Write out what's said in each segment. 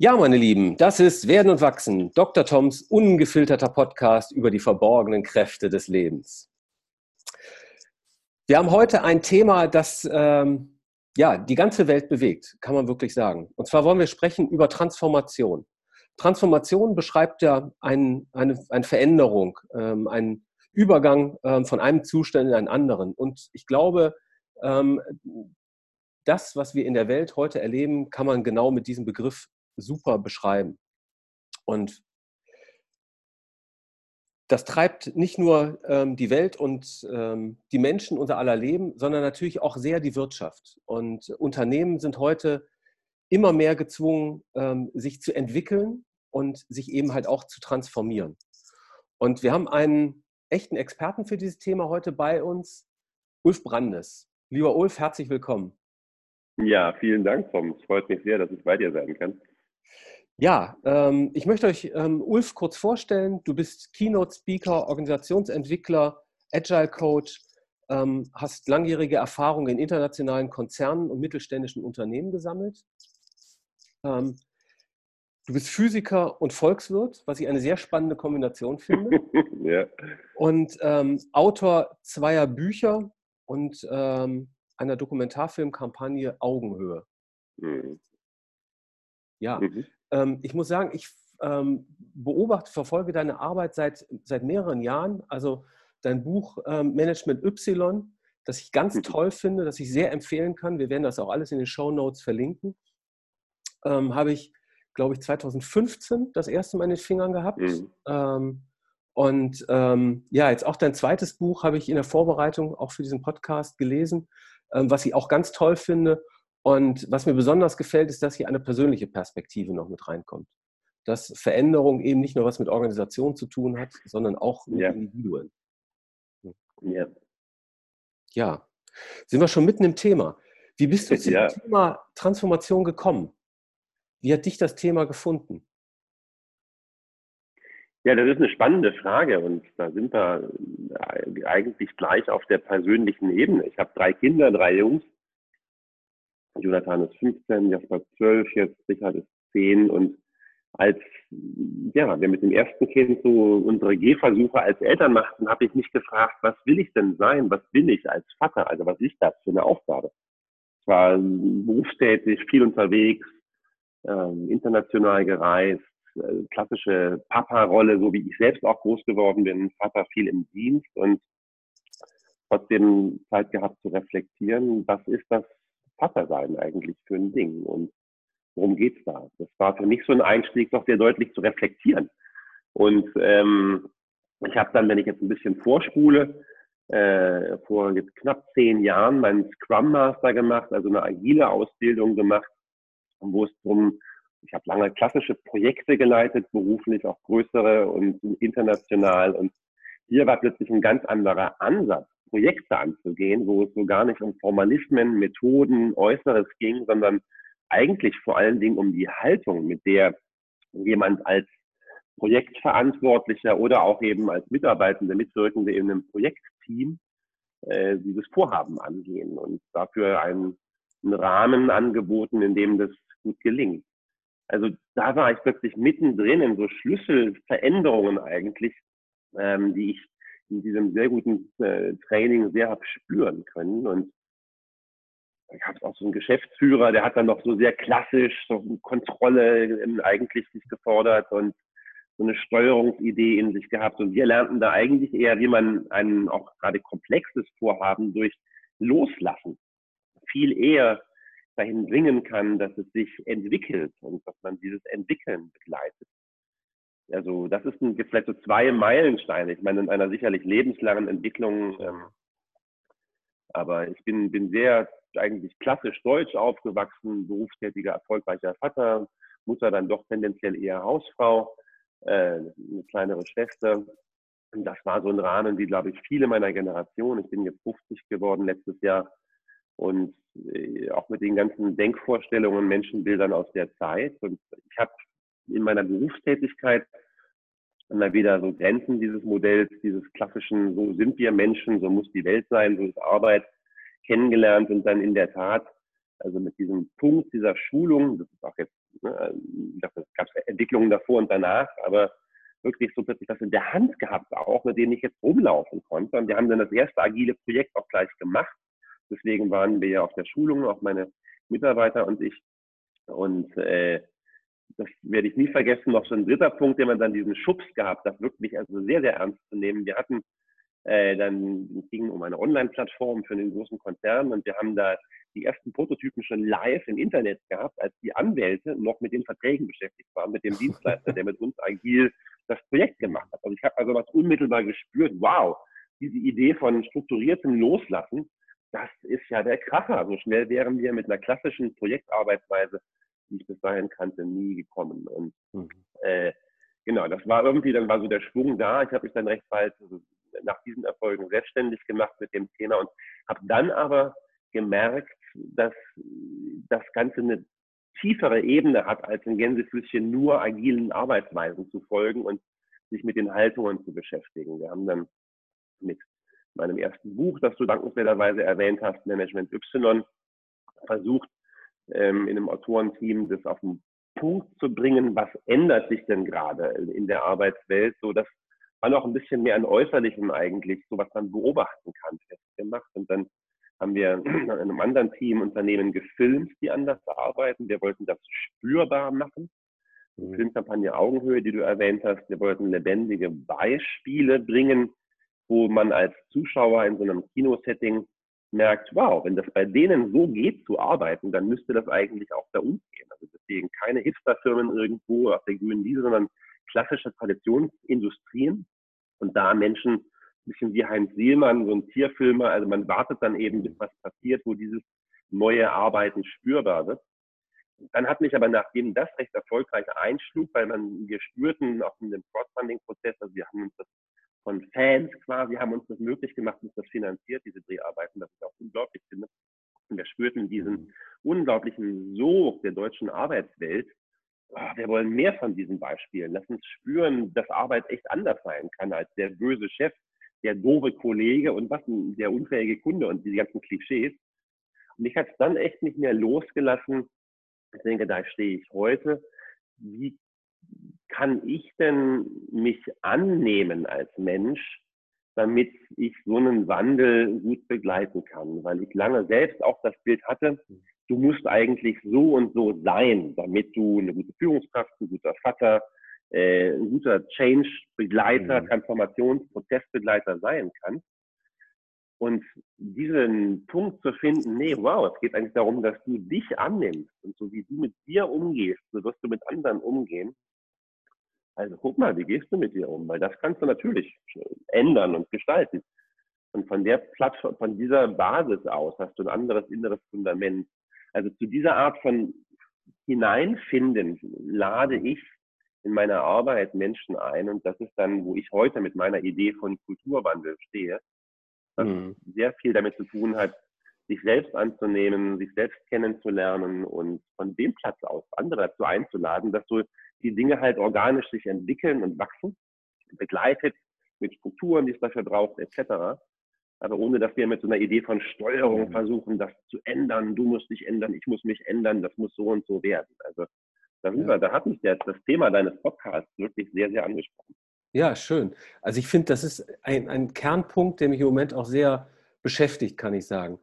Ja, meine Lieben, das ist Werden und Wachsen, Dr. Toms ungefilterter Podcast über die verborgenen Kräfte des Lebens. Wir haben heute ein Thema, das ähm, ja, die ganze Welt bewegt, kann man wirklich sagen. Und zwar wollen wir sprechen über Transformation. Transformation beschreibt ja ein, eine, eine Veränderung, ähm, einen Übergang ähm, von einem Zustand in einen anderen. Und ich glaube, ähm, das, was wir in der Welt heute erleben, kann man genau mit diesem Begriff super beschreiben. Und das treibt nicht nur ähm, die Welt und ähm, die Menschen unser aller Leben, sondern natürlich auch sehr die Wirtschaft. Und Unternehmen sind heute immer mehr gezwungen, ähm, sich zu entwickeln und sich eben halt auch zu transformieren. Und wir haben einen echten Experten für dieses Thema heute bei uns, Ulf Brandes. Lieber Ulf, herzlich willkommen. Ja, vielen Dank, Tom. Es freut mich sehr, dass ich bei dir sein kann. Ja, ähm, ich möchte euch ähm, Ulf kurz vorstellen. Du bist Keynote-Speaker, Organisationsentwickler, Agile Coach, ähm, hast langjährige Erfahrung in internationalen Konzernen und mittelständischen Unternehmen gesammelt. Ähm, du bist Physiker und Volkswirt, was ich eine sehr spannende Kombination finde. ja. Und ähm, Autor zweier Bücher und ähm, einer Dokumentarfilmkampagne Augenhöhe. Mhm. Ja, mhm. Ähm, ich muss sagen, ich ähm, beobachte, verfolge deine Arbeit seit, seit mehreren Jahren. Also dein Buch ähm, Management Y, das ich ganz mhm. toll finde, das ich sehr empfehlen kann. Wir werden das auch alles in den Show Notes verlinken. Ähm, habe ich, glaube ich, 2015 das erste Mal in den Fingern gehabt. Mhm. Ähm, und ähm, ja, jetzt auch dein zweites Buch habe ich in der Vorbereitung auch für diesen Podcast gelesen, was ich auch ganz toll finde. Und was mir besonders gefällt, ist, dass hier eine persönliche Perspektive noch mit reinkommt. Dass Veränderung eben nicht nur was mit Organisation zu tun hat, sondern auch mit ja. Individuen. Ja. ja. Sind wir schon mitten im Thema. Wie bist du zum ja. Thema Transformation gekommen? Wie hat dich das Thema gefunden? Ja, das ist eine spannende Frage und da sind wir eigentlich gleich auf der persönlichen Ebene. Ich habe drei Kinder, drei Jungs Jonathan ist 15, Jasper 12, jetzt Richard ist 10 und als ja, wir mit dem ersten Kind so unsere Gehversuche als Eltern machten, habe ich mich gefragt, was will ich denn sein? Was bin ich als Vater? Also was ist das für eine Aufgabe? Ich war berufstätig, viel unterwegs, ähm, international gereist, äh, klassische Papa-Rolle, so wie ich selbst auch groß geworden bin, Vater viel im Dienst und trotzdem Zeit gehabt zu reflektieren, was ist das Vater sein eigentlich für ein Ding und worum geht's da? Das war für mich so ein Einstieg, doch sehr deutlich zu reflektieren. Und ähm, ich habe dann, wenn ich jetzt ein bisschen vorspule, äh, vor jetzt knapp zehn Jahren meinen Scrum Master gemacht, also eine agile Ausbildung gemacht, wo es darum, ich habe lange klassische Projekte geleitet, beruflich auch größere und international. Und hier war plötzlich ein ganz anderer Ansatz Projekte anzugehen, wo es so gar nicht um Formalismen, Methoden, Äußeres ging, sondern eigentlich vor allen Dingen um die Haltung, mit der jemand als Projektverantwortlicher oder auch eben als Mitarbeitende, Mitwirkende in einem Projektteam äh, dieses Vorhaben angehen und dafür einen, einen Rahmen angeboten, in dem das gut gelingt. Also da war ich plötzlich mittendrin in so Schlüsselveränderungen eigentlich, ähm, die ich in diesem sehr guten äh, Training sehr habe spüren können. Und ich habe auch so einen Geschäftsführer, der hat dann noch so sehr klassisch so Kontrolle ähm, eigentlich sich gefordert und so eine Steuerungsidee in sich gehabt. Und wir lernten da eigentlich eher, wie man ein auch gerade komplexes Vorhaben durch Loslassen viel eher dahin bringen kann, dass es sich entwickelt und dass man dieses Entwickeln begleitet. Also das ist ein, vielleicht so zwei Meilensteine. Ich meine, in einer sicherlich lebenslangen Entwicklung. Ähm, aber ich bin, bin sehr eigentlich klassisch deutsch aufgewachsen, berufstätiger, erfolgreicher Vater, Mutter dann doch tendenziell eher Hausfrau, äh, eine kleinere Schwester. Und das war so ein Rahmen, wie, glaube ich, viele meiner Generation. Ich bin jetzt 50 geworden letztes Jahr. Und äh, auch mit den ganzen Denkvorstellungen, Menschenbildern aus der Zeit. Und ich habe in meiner Berufstätigkeit immer wieder so Grenzen dieses Modells, dieses klassischen, so sind wir Menschen, so muss die Welt sein, so ist Arbeit kennengelernt und dann in der Tat, also mit diesem Punkt dieser Schulung, das ist auch jetzt Ne? Es gab Entwicklungen davor und danach, aber wirklich so plötzlich was in der Hand gehabt, auch mit denen ich jetzt rumlaufen konnte. Und wir haben dann das erste agile Projekt auch gleich gemacht. Deswegen waren wir ja auf der Schulung, auch meine Mitarbeiter und ich. Und äh, das werde ich nie vergessen. Noch so ein dritter Punkt, den man dann diesen Schubs gehabt hat, wirklich also sehr, sehr ernst zu nehmen. Wir hatten äh, dann es ging um eine Online-Plattform für einen großen Konzern und wir haben da die ersten Prototypen schon live im Internet gehabt, als die Anwälte noch mit den Verträgen beschäftigt waren, mit dem Dienstleister, der mit uns agil das Projekt gemacht hat. Also ich habe also was unmittelbar gespürt, wow, diese Idee von strukturiertem Loslassen, das ist ja der Kracher. So schnell wären wir mit einer klassischen Projektarbeitsweise, die ich bis dahin kannte, nie gekommen. Und mhm. äh, genau, das war irgendwie, dann war so der Schwung da. Ich habe mich dann recht bald also nach diesen Erfolgen selbstständig gemacht mit dem Thema und habe dann aber gemerkt, dass das Ganze eine tiefere Ebene hat, als in Gänsefüßchen nur agilen Arbeitsweisen zu folgen und sich mit den Haltungen zu beschäftigen. Wir haben dann mit meinem ersten Buch, das du dankenswerterweise erwähnt hast, Management Y, versucht, ähm, in einem Autorenteam das auf den Punkt zu bringen, was ändert sich denn gerade in der Arbeitswelt, so dass man auch ein bisschen mehr an Äußerlichem eigentlich, so was man beobachten kann, festgemacht. Und dann haben wir in einem anderen Team Unternehmen gefilmt, die anders arbeiten. Wir wollten das spürbar machen. Die mhm. Filmkampagne Augenhöhe, die du erwähnt hast. Wir wollten lebendige Beispiele bringen, wo man als Zuschauer in so einem Kinosetting merkt, wow, wenn das bei denen so geht zu arbeiten, dann müsste das eigentlich auch bei uns gehen. Also deswegen keine Hipsterfirmen irgendwo auf der grünen Wiese, sondern klassische Traditionsindustrien und da Menschen, ein bisschen wie Heinz Sielmann, so ein Tierfilmer, also man wartet dann eben, bis was passiert, wo dieses neue Arbeiten spürbar wird. Dann hat mich aber, nachdem das recht erfolgreich einschlug, weil man, wir spürten auch in dem Crowdfunding-Prozess, also wir haben uns das von Fans quasi, haben uns das möglich gemacht, uns das finanziert, diese Dreharbeiten, das ich auch unglaublich finde. Und wir spürten diesen mhm. unglaublichen Sog der deutschen Arbeitswelt, Ah, wir wollen mehr von diesen Beispielen. Lass uns spüren, dass Arbeit echt anders sein kann als der böse Chef, der doofe Kollege und was der unfähige Kunde und diese ganzen Klischees. Und ich habe es dann echt nicht mehr losgelassen. Ich denke, da stehe ich heute. Wie kann ich denn mich annehmen als Mensch, damit ich so einen Wandel gut begleiten kann? Weil ich lange selbst auch das Bild hatte, du musst eigentlich so und so sein, damit du eine gute Führungskraft, ein guter Vater, äh, ein guter Change-Begleiter, mhm. Transformationsprozessbegleiter sein kannst. Und diesen Punkt zu finden, nee, wow, es geht eigentlich darum, dass du dich annimmst und so wie du mit dir umgehst, so wirst du mit anderen umgehen. Also guck mal, wie gehst du mit dir um? Weil das kannst du natürlich ändern und gestalten. Und von der Plattform, von dieser Basis aus hast du ein anderes inneres Fundament, also zu dieser Art von Hineinfinden lade ich in meiner Arbeit Menschen ein und das ist dann, wo ich heute mit meiner Idee von Kulturwandel stehe, was mhm. sehr viel damit zu tun hat, sich selbst anzunehmen, sich selbst kennenzulernen und von dem Platz aus andere dazu einzuladen, dass so die Dinge halt organisch sich entwickeln und wachsen, begleitet mit Strukturen, die es dafür braucht, etc aber ohne dass wir mit so einer Idee von Steuerung mhm. versuchen, das zu ändern. Du musst dich ändern, ich muss mich ändern, das muss so und so werden. Also darüber, ja. da hat mich das Thema deines Podcasts wirklich sehr, sehr angesprochen. Ja, schön. Also ich finde, das ist ein, ein Kernpunkt, der mich im Moment auch sehr beschäftigt, kann ich sagen.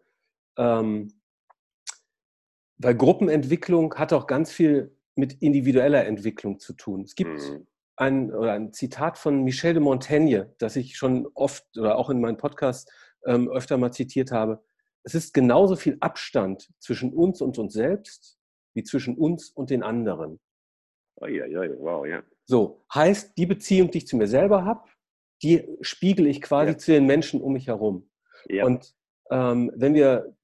Ähm, weil Gruppenentwicklung hat auch ganz viel mit individueller Entwicklung zu tun. Es gibt mhm. ein, ein Zitat von Michel de Montaigne, das ich schon oft oder auch in meinem Podcast ähm, öfter mal zitiert habe. Es ist genauso viel Abstand zwischen uns und uns selbst wie zwischen uns und den anderen. Oh, ja, ja, wow, ja. So, heißt, die Beziehung, die ich zu mir selber habe, die spiegel ich quasi ja. zu den Menschen um mich herum. Ja. Und ähm, wenn wir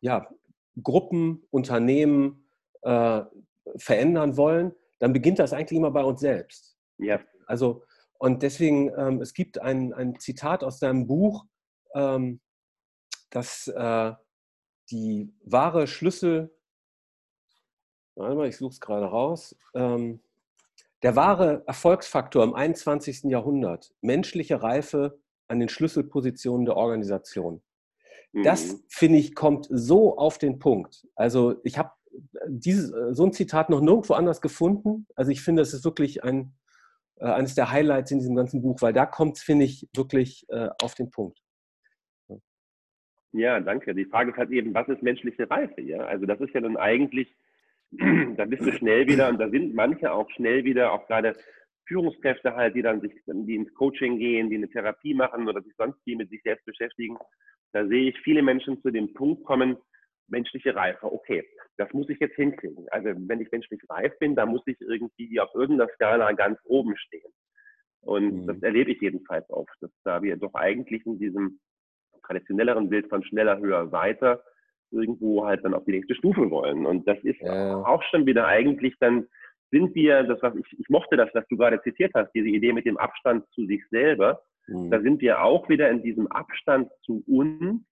ja, Gruppen, Unternehmen äh, verändern wollen, dann beginnt das eigentlich immer bei uns selbst. Ja. Also und deswegen, ähm, es gibt ein, ein Zitat aus deinem Buch, ähm, dass äh, die wahre Schlüssel, warte mal, ich suche es gerade raus, ähm, der wahre Erfolgsfaktor im 21. Jahrhundert, menschliche Reife an den Schlüsselpositionen der Organisation. Das, mhm. finde ich, kommt so auf den Punkt. Also ich habe dieses, äh, so ein Zitat noch nirgendwo anders gefunden. Also ich finde, es ist wirklich ein, äh, eines der Highlights in diesem ganzen Buch, weil da kommt es, finde ich, wirklich äh, auf den Punkt. Ja, danke. Die Frage ist halt eben, was ist menschliche Reife? Ja? Also das ist ja dann eigentlich, da bist du schnell wieder, und da sind manche auch schnell wieder, auch gerade Führungskräfte halt, die dann sich, die ins Coaching gehen, die eine Therapie machen oder sich sonst die mit sich selbst beschäftigen. Da sehe ich viele Menschen zu dem Punkt kommen, menschliche Reife, okay, das muss ich jetzt hinkriegen. Also wenn ich menschlich reif bin, dann muss ich irgendwie auf irgendeiner Skala ganz oben stehen. Und mhm. das erlebe ich jedenfalls oft, dass da wir doch eigentlich in diesem traditionelleren Bild von schneller, höher, weiter irgendwo halt dann auf die nächste Stufe wollen. Und das ist ja. auch schon wieder eigentlich dann sind wir, das was ich, ich mochte das, was du gerade zitiert hast, diese Idee mit dem Abstand zu sich selber, mhm. da sind wir auch wieder in diesem Abstand zu uns,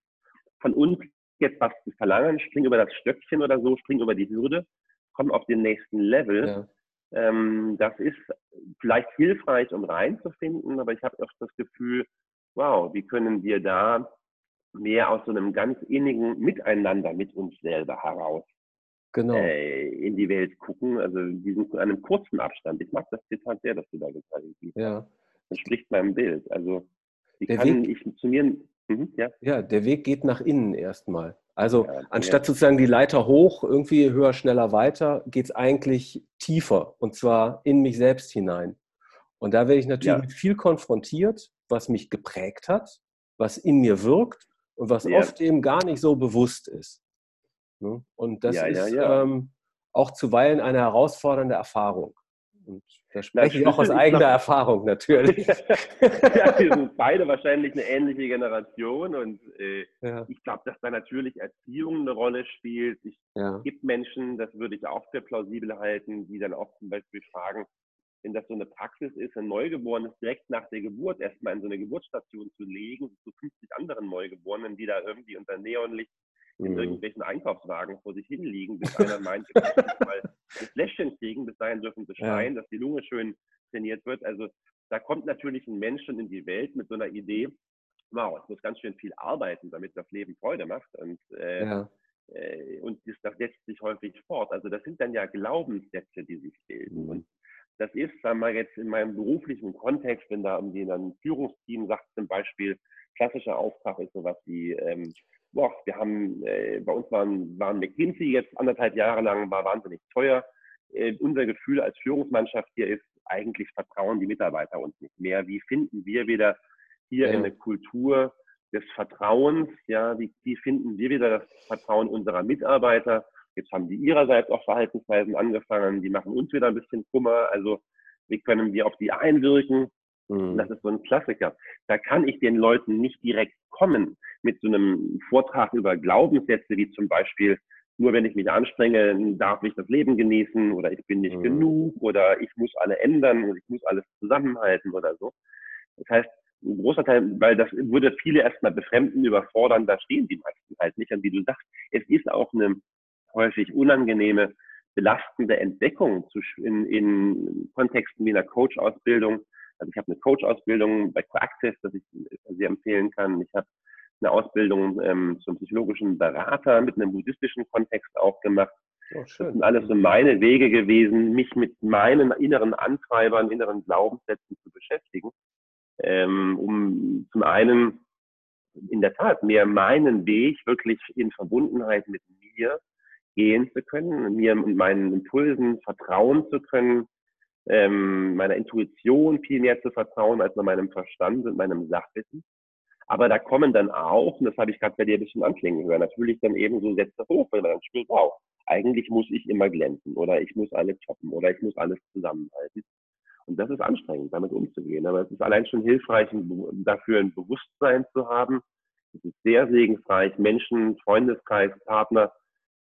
von uns jetzt was zu verlangen, spring über das Stöckchen oder so, spring über die Hürde, komm auf den nächsten Level. Ja. Ähm, das ist vielleicht hilfreich, um reinzufinden, aber ich habe oft das Gefühl, wow, wie können wir da mehr aus so einem ganz innigen Miteinander mit uns selber heraus genau. äh, in die Welt gucken. Also diesen zu einem kurzen Abstand. Ich mag das Zitat sehr, dass du da gezeigt hast. Ja. Das spricht meinem Bild. Also wie der kann Weg, ich zu mir. Mhm, ja. ja, der Weg geht nach innen erstmal. Also ja, anstatt ja. sozusagen die Leiter hoch, irgendwie höher, schneller, weiter, geht es eigentlich tiefer und zwar in mich selbst hinein. Und da werde ich natürlich ja. mit viel konfrontiert, was mich geprägt hat, was in mir wirkt und was oft eben gar nicht so bewusst ist. Ne? Und das ja, ist ja, ja. Ähm, auch zuweilen eine herausfordernde Erfahrung. Und da spreche ich auch aus eigener Erfahrung natürlich. ja, wir sind beide wahrscheinlich eine ähnliche Generation und äh, ich glaube, dass da natürlich Erziehung eine Rolle spielt. Es ja. gibt Menschen, das würde ich auch für plausibel halten, die dann auch zum Beispiel fragen, wenn das so eine Praxis ist, ein Neugeborenes direkt nach der Geburt erstmal in so eine Geburtsstation zu legen, zu 50 anderen Neugeborenen, die da irgendwie unter Neonlicht in mhm. irgendwelchen Einkaufswagen vor sich hinliegen, bis einer meint, wir mal ein Fläschchen kriegen, bis dahin dürfen sie schreien, ja. dass die Lunge schön trainiert wird. Also da kommt natürlich ein Mensch schon in die Welt mit so einer Idee, wow, ich muss ganz schön viel arbeiten, damit das Leben Freude macht. Und, äh, ja. äh, und das, das setzt sich häufig fort. Also das sind dann ja Glaubenssätze, die sich bilden. Mhm. Und das ist, sagen wir jetzt in meinem beruflichen Kontext, wenn da irgendwie ein Führungsteam sagt zum Beispiel, klassischer Auftrag ist sowas wie, ähm, boah, wir haben, äh, bei uns waren, waren McKinsey jetzt anderthalb Jahre lang, war wahnsinnig teuer. Äh, unser Gefühl als Führungsmannschaft hier ist, eigentlich vertrauen die Mitarbeiter uns nicht mehr. Wie finden wir wieder hier ja. eine Kultur des Vertrauens? Ja, wie, wie finden wir wieder das Vertrauen unserer Mitarbeiter? Jetzt haben die ihrerseits auch Verhaltensweisen angefangen, die machen uns wieder ein bisschen Kummer. Also wie können wir auf die einwirken? Mhm. Das ist so ein Klassiker. Da kann ich den Leuten nicht direkt kommen mit so einem Vortrag über Glaubenssätze, wie zum Beispiel, nur wenn ich mich anstrenge, darf ich das Leben genießen oder ich bin nicht mhm. genug oder ich muss alle ändern und ich muss alles zusammenhalten oder so. Das heißt, ein großer Teil, weil das würde viele erstmal befremden, überfordern, da stehen die meisten halt nicht. Und wie du sagst, es ist auch eine häufig unangenehme, belastende Entdeckung in, in Kontexten wie einer Coach-Ausbildung, also ich habe eine Coach-Ausbildung bei Coactive, das ich sehr empfehlen kann. Ich habe eine Ausbildung ähm, zum psychologischen Berater mit einem buddhistischen Kontext auch gemacht. Oh, das sind alles so meine Wege gewesen, mich mit meinen inneren Antreibern, inneren Glaubenssätzen zu beschäftigen, ähm, um zum einen in der Tat mehr meinen Weg wirklich in Verbundenheit mit mir gehen zu können, mir und meinen Impulsen vertrauen zu können, ähm, meiner Intuition viel mehr zu vertrauen als meinem Verstand und meinem Sachwissen. Aber da kommen dann auch, und das habe ich gerade bei dir ein bisschen anklingen hören, natürlich dann eben so Sätze hoch, wenn man dann spürt, wow, eigentlich muss ich immer glänzen oder ich muss alles toppen oder ich muss alles zusammenhalten. Und das ist anstrengend, damit umzugehen. Aber es ist allein schon hilfreich, dafür ein Bewusstsein zu haben. Es ist sehr segensreich, Menschen, Freundeskreis, Partner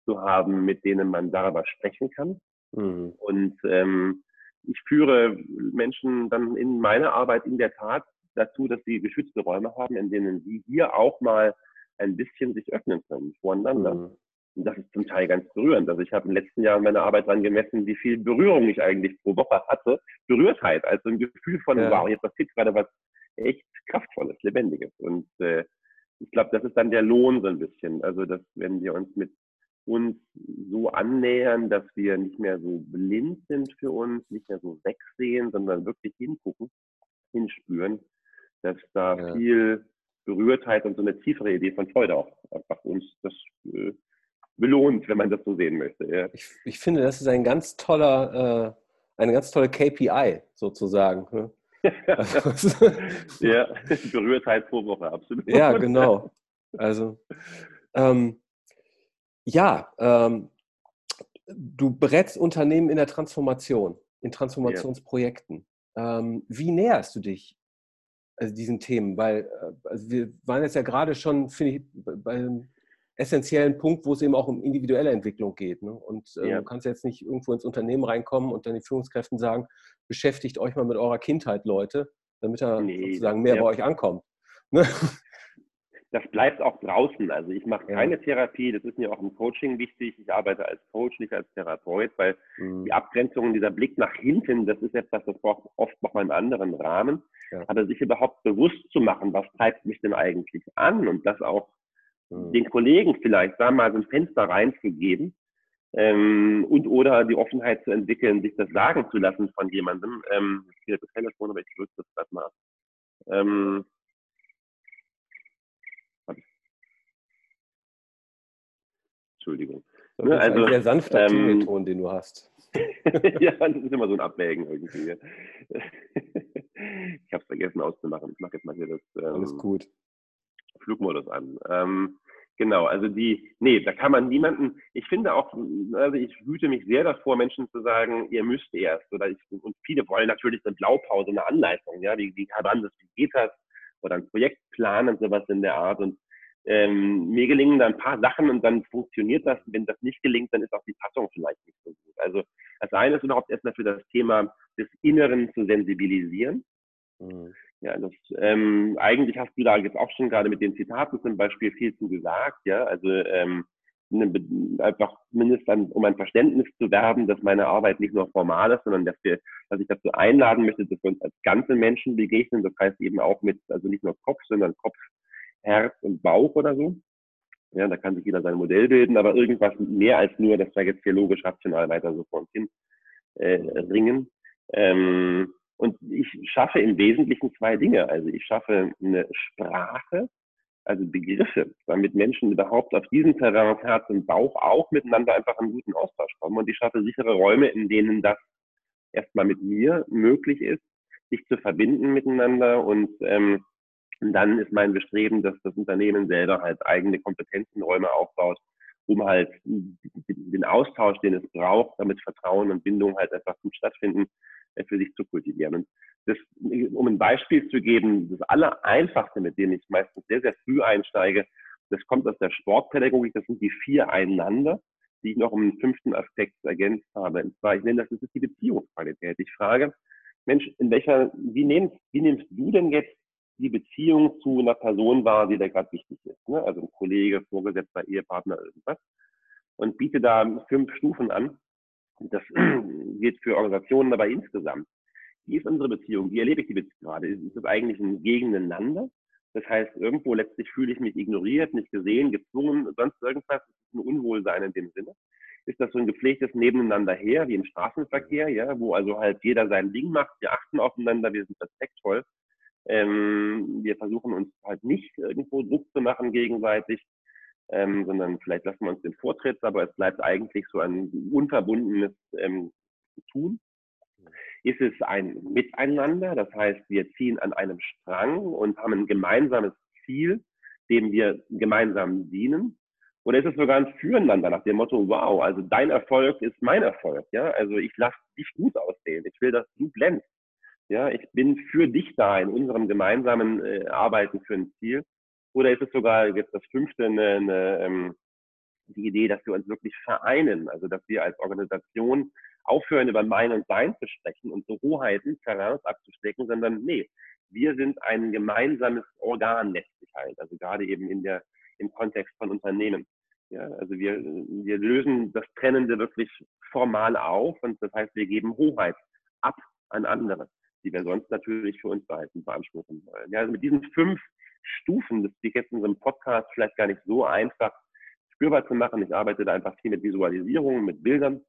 zu haben, mit denen man darüber sprechen kann. Mhm. Und ähm, ich führe Menschen dann in meiner Arbeit in der Tat dazu, dass sie geschützte Räume haben, in denen sie hier auch mal ein bisschen sich öffnen können voreinander. Mhm. Und das ist zum Teil ganz berührend. Also ich habe in den letzten Jahren meine Arbeit daran gemessen, wie viel Berührung ich eigentlich pro Woche hatte. Berührtheit, also ein Gefühl von, ja. wow, jetzt passiert gerade was echt Kraftvolles, Lebendiges. Und äh, ich glaube, das ist dann der Lohn so ein bisschen. Also, dass wenn wir uns mit uns so annähern, dass wir nicht mehr so blind sind für uns, nicht mehr so wegsehen, sondern wirklich hingucken, hinspüren, dass da ja. viel Berührtheit und so eine tiefere Idee von Freude auch einfach uns das äh, belohnt, wenn man das so sehen möchte. Ja. Ich, ich, finde, das ist ein ganz toller, äh, eine ganz tolle KPI sozusagen. Ne? ja, Berührtheit pro Woche, absolut. Ja, genau. Also, ähm, ja, ähm, du berätst Unternehmen in der Transformation, in Transformationsprojekten. Ja. Ähm, wie näherst du dich also diesen Themen? Weil äh, also wir waren jetzt ja gerade schon, finde ich, bei einem essentiellen Punkt, wo es eben auch um individuelle Entwicklung geht. Ne? Und äh, ja. du kannst jetzt nicht irgendwo ins Unternehmen reinkommen und dann den Führungskräften sagen, beschäftigt euch mal mit eurer Kindheit, Leute, damit er nee, sozusagen mehr ja. bei euch ankommt. Ne? Das bleibt auch draußen. Also ich mache keine Therapie, das ist mir auch im Coaching wichtig. Ich arbeite als Coach, nicht als Therapeut, weil mhm. die Abgrenzung, dieser Blick nach hinten, das ist etwas, das braucht oft noch mal einen anderen Rahmen. Ja. Aber sich überhaupt bewusst zu machen, was treibt mich denn eigentlich an und das auch mhm. den Kollegen vielleicht da mal so ein Fenster reinzugeben ähm, und oder die Offenheit zu entwickeln, sich das sagen zu lassen von jemandem. Ähm, ich kriege das Telefon, aber ich löse das gerade mal. Ähm, Entschuldigung. Das ne, ist also, ein sehr sanfter ähm, Klingelton, den du hast. ja, das ist immer so ein Abwägen irgendwie. ich habe es vergessen auszumachen. Ich mache jetzt mal hier das ähm, Alles gut. Flugmodus an. Ähm, genau, also die, nee, da kann man niemanden, ich finde auch, also ich hüte mich sehr davor, Menschen zu sagen, ihr müsst erst. Oder ich, und viele wollen natürlich eine Blaupause, eine Anleitung, ja, wie, wie kann man das, wie geht das? Oder ein Projektplan und sowas in der Art. Und ähm, mir gelingen da ein paar Sachen und dann funktioniert das. Wenn das nicht gelingt, dann ist auch die Passung vielleicht nicht so gut. Also das eine ist überhaupt erstmal für das Thema des Inneren zu sensibilisieren. Mhm. Ja, das, ähm, eigentlich hast du da jetzt auch schon gerade mit den Zitaten zum Beispiel viel zu gesagt, ja, also ähm, ne, einfach mindestens um ein Verständnis zu werben, dass meine Arbeit nicht nur formal ist, sondern dass wir, dass ich dazu einladen möchte, dass wir uns als ganze Menschen begegnen. Das heißt eben auch mit, also nicht nur Kopf, sondern Kopf, Herz und Bauch oder so. Ja, da kann sich jeder sein Modell bilden, aber irgendwas mehr als nur, dass wir jetzt hier logisch rational weiter so vor uns hin äh, ringen. Ähm, und ich schaffe im Wesentlichen zwei Dinge. Also ich schaffe eine Sprache, also Begriffe, damit Menschen überhaupt auf diesem Terrain Herz und Bauch auch miteinander einfach einen guten Austausch kommen. Und ich schaffe sichere Räume, in denen das erstmal mit mir möglich ist, sich zu verbinden miteinander und ähm, und dann ist mein Bestreben, dass das Unternehmen selber halt eigene Kompetenzenräume aufbaut, um halt den Austausch, den es braucht, damit Vertrauen und Bindung halt einfach gut stattfinden, äh, für sich zu kultivieren. Und das, um ein Beispiel zu geben, das Allereinfachste, mit dem ich meistens sehr, sehr früh einsteige, das kommt aus der Sportpädagogik, das sind die vier einander, die ich noch um einen fünften Aspekt ergänzt habe. Und zwar, ich nenne das, das ist die Beziehungsqualität. Ich frage, Mensch, in welcher, wie nimmst, wie nimmst du denn jetzt die Beziehung zu einer Person war, die da gerade wichtig ist. Ne? Also ein Kollege, Vorgesetzter, Ehepartner, irgendwas. Und biete da fünf Stufen an. Das geht für Organisationen aber insgesamt. Wie ist unsere Beziehung? Wie erlebe ich die Beziehung gerade? Ist das eigentlich ein Gegeneinander? Das heißt, irgendwo letztlich fühle ich mich ignoriert, nicht gesehen, gezwungen, sonst irgendwas. Das ist ein Unwohlsein in dem Sinne. Ist das so ein gepflegtes Nebeneinander her, wie im Straßenverkehr, ja, wo also halt jeder sein Ding macht, wir achten aufeinander, wir sind respektvoll. Ähm, wir versuchen uns halt nicht irgendwo Druck zu machen gegenseitig, ähm, sondern vielleicht lassen wir uns den Vortritt, aber es bleibt eigentlich so ein unverbundenes ähm, Tun. Ist es ein Miteinander, das heißt, wir ziehen an einem Strang und haben ein gemeinsames Ziel, dem wir gemeinsam dienen? Oder ist es sogar ein Füreinander nach dem Motto, wow, also dein Erfolg ist mein Erfolg, ja? Also ich lasse dich gut aussehen. Ich will, dass du blendest. Ja, ich bin für dich da in unserem gemeinsamen äh, Arbeiten für ein Ziel. Oder ist es sogar jetzt das fünfte eine, eine, ähm, die Idee, dass wir uns wirklich vereinen, also dass wir als Organisation aufhören, über mein und sein zu sprechen und so Hoheiten, Terrains abzustecken, sondern nee, wir sind ein gemeinsames Organ letztlich halt, also gerade eben in der, im Kontext von Unternehmen. Ja, also wir, wir lösen das Trennende wirklich formal auf und das heißt, wir geben Hoheit ab an andere die wir sonst natürlich für uns behalten, beanspruchen wollen. Ja, also mit diesen fünf Stufen, das ist jetzt in unserem Podcast vielleicht gar nicht so einfach spürbar zu machen. Ich arbeite da einfach viel mit Visualisierungen, mit Bildern,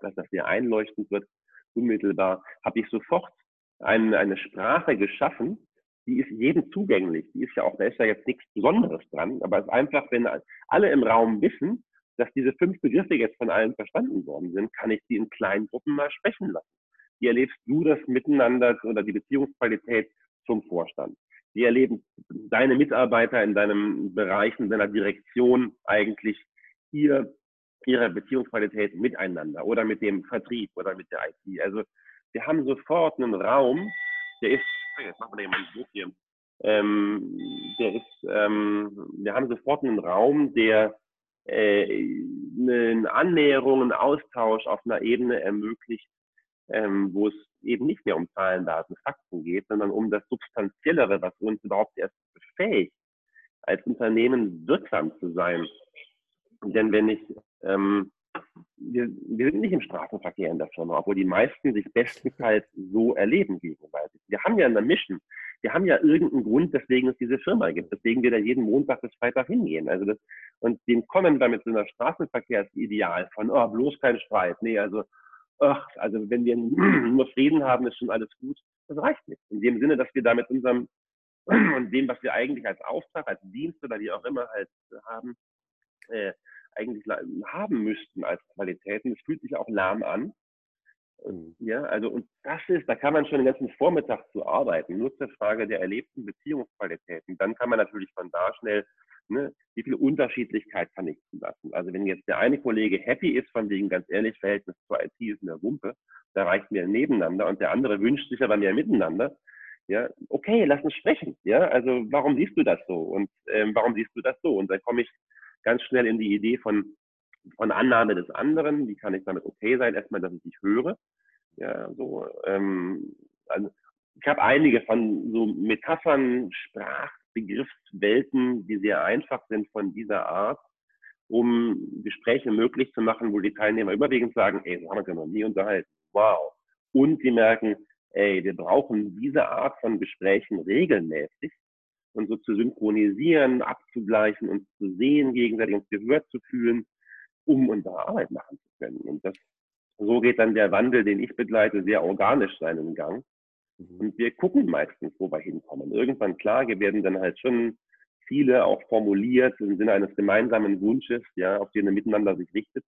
dass das sehr einleuchtend wird, unmittelbar. Habe ich sofort eine, eine Sprache geschaffen, die ist jedem zugänglich. Die ist ja auch, da ist ja jetzt nichts Besonderes dran, aber es ist einfach, wenn alle im Raum wissen, dass diese fünf Begriffe jetzt von allen verstanden worden sind, kann ich die in kleinen Gruppen mal sprechen lassen. Wie erlebst du das Miteinander oder die Beziehungsqualität zum Vorstand? Wie erleben deine Mitarbeiter in deinem Bereich, in deiner Direktion eigentlich ihr, ihre Beziehungsqualität miteinander oder mit dem Vertrieb oder mit der IT? Also wir haben sofort einen Raum, der ist, jetzt machen wir mal Buch hier, ähm, der ist, ähm, wir haben sofort einen Raum, der äh, eine Annäherung, einen Austausch auf einer Ebene ermöglicht, ähm, wo es eben nicht mehr um Zahlen, Daten, Fakten geht, sondern um das Substanziellere, was uns überhaupt erst befähigt, als Unternehmen wirksam zu sein. Denn wenn ich, ähm, wir, wir sind nicht im Straßenverkehr in der Firma, obwohl die meisten sich bestenfalls so erleben gegenseitig. Wir haben ja eine Mission. Wir haben ja irgendeinen Grund, weswegen es diese Firma gibt, weswegen wir da jeden Montag bis Freitag hingehen. Also das, und dem kommen wir mit so einer Straßenverkehrsideal von, oh, bloß kein Streit. Nee, also ach, also wenn wir nur Frieden haben, ist schon alles gut. Das reicht nicht. In dem Sinne, dass wir da mit unserem und dem, was wir eigentlich als Auftrag, als Dienst oder wie auch immer halt haben, äh, eigentlich haben müssten als Qualitäten. Es fühlt sich auch lahm an. Und, ja, also und das ist, da kann man schon den ganzen Vormittag zu arbeiten. Nur zur Frage der erlebten Beziehungsqualitäten. Dann kann man natürlich von da schnell Ne? Wie viel Unterschiedlichkeit kann ich zulassen? Also wenn jetzt der eine Kollege happy ist, von wegen ganz ehrlich, Verhältnis zur IT ist eine Wumpe, da reicht mir nebeneinander und der andere wünscht sich aber mehr miteinander, ja, okay, lass uns sprechen. Ja, also warum siehst du das so und ähm, warum siehst du das so? Und dann komme ich ganz schnell in die Idee von von Annahme des anderen. Wie kann ich damit okay sein? Erstmal, dass ich dich höre. Ja, so. Ähm, also ich habe einige von so Metaphern, Sprach, Begriffswelten, die sehr einfach sind von dieser Art, um Gespräche möglich zu machen, wo die Teilnehmer überwiegend sagen, ey, so haben wir uns ja noch nie unterhalten. Wow. Und sie merken, ey, wir brauchen diese Art von Gesprächen regelmäßig und so zu synchronisieren, abzugleichen und zu sehen, gegenseitig uns gehört zu fühlen, um unsere Arbeit machen zu können. Und das, so geht dann der Wandel, den ich begleite, sehr organisch seinen Gang. Mhm. Und wir gucken meistens, wo wir hinkommen. Irgendwann, klar, werden dann halt schon Ziele auch formuliert im Sinne eines gemeinsamen Wunsches, ja, auf den er miteinander sich richtet.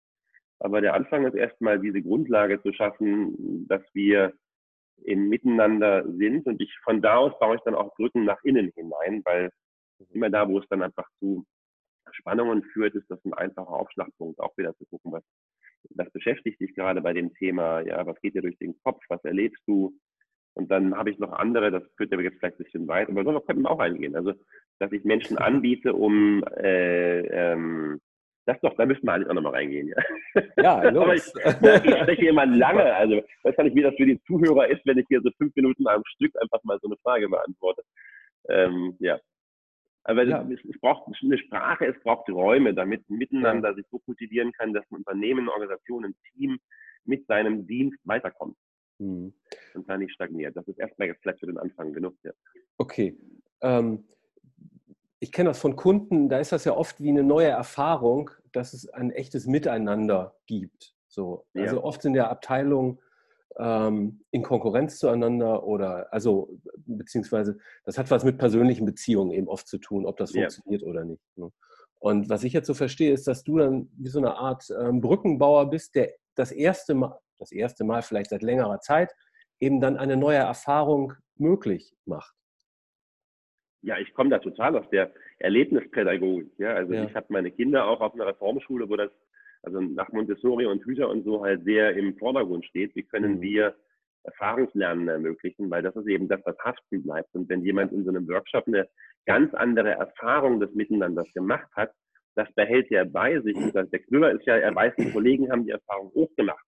Aber der Anfang ist erstmal diese Grundlage zu schaffen, dass wir im Miteinander sind. Und ich von da aus baue ich dann auch Brücken nach innen hinein, weil mhm. immer da, wo es dann einfach zu Spannungen führt, ist das ein einfacher Aufschlagpunkt, auch wieder zu gucken, was, was beschäftigt dich gerade bei dem Thema, ja, was geht dir durch den Kopf, was erlebst du, und dann habe ich noch andere, das führt aber jetzt vielleicht ein bisschen weit, aber darauf könnten wir auch eingehen. Also, dass ich Menschen anbiete, um äh, ähm, das doch, da müssen wir eigentlich auch nochmal reingehen. Ja, ja los. ich, ich spreche immer lange, also weiß gar nicht, wie das für die Zuhörer ist, wenn ich hier so fünf Minuten am Stück einfach mal so eine Frage beantworte. Ähm, ja. Aber ja. Es, es, braucht eine Sprache, es braucht Räume, damit miteinander ja. sich so kultivieren kann, dass ein Unternehmen, Organisation, ein Team mit seinem Dienst weiterkommt. Mhm. Und da nicht stagniert. Das ist erstmal jetzt vielleicht für den Anfang genug. Ja. Okay. Ähm, ich kenne das von Kunden, da ist das ja oft wie eine neue Erfahrung, dass es ein echtes Miteinander gibt. So. Also ja. oft in der Abteilung ähm, in Konkurrenz zueinander oder also beziehungsweise das hat was mit persönlichen Beziehungen eben oft zu tun, ob das ja. funktioniert oder nicht. Ne? Und was ich jetzt so verstehe, ist, dass du dann wie so eine Art ähm, Brückenbauer bist, der das erste Mal, das erste Mal vielleicht seit längerer Zeit, eben dann eine neue Erfahrung möglich macht. Ja, ich komme da total aus der Erlebnispädagogik. Ja, also ja. ich habe meine Kinder auch auf einer Reformschule, wo das also nach Montessori und Hüter und so halt sehr im Vordergrund steht. Wie können mhm. wir Erfahrungslernen ermöglichen, weil das ist eben das, was haften bleibt. Und wenn jemand in so einem Workshop eine ganz andere Erfahrung des Miteinanders gemacht hat, das behält er bei sich. Der Knüller ist ja, er weiß, die Kollegen haben die Erfahrung hochgemacht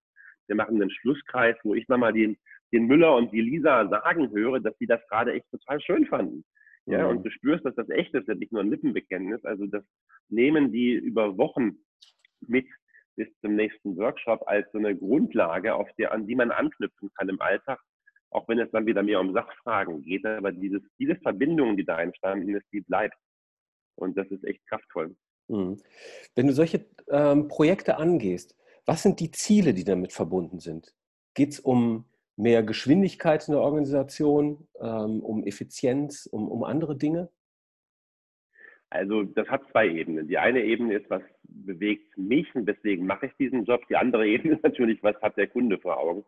wir machen einen Schlusskreis, wo ich nochmal den, den Müller und die Lisa sagen höre, dass sie das gerade echt total schön fanden. Ja, mhm. und du spürst, dass das echt ist, nicht nur ein Lippenbekenntnis. Also das nehmen die über Wochen mit bis zum nächsten Workshop als so eine Grundlage, auf der, an die man anknüpfen kann im Alltag, auch wenn es dann wieder mehr um Sachfragen geht. Aber dieses, diese Verbindung, die da entstanden ist, die bleibt. Und das ist echt kraftvoll. Mhm. Wenn du solche ähm, Projekte angehst, was sind die Ziele, die damit verbunden sind? Geht es um mehr Geschwindigkeit in der Organisation, ähm, um Effizienz, um, um andere Dinge? Also das hat zwei Ebenen. Die eine Ebene ist, was bewegt mich und deswegen mache ich diesen Job. Die andere Ebene ist natürlich, was hat der Kunde vor Augen?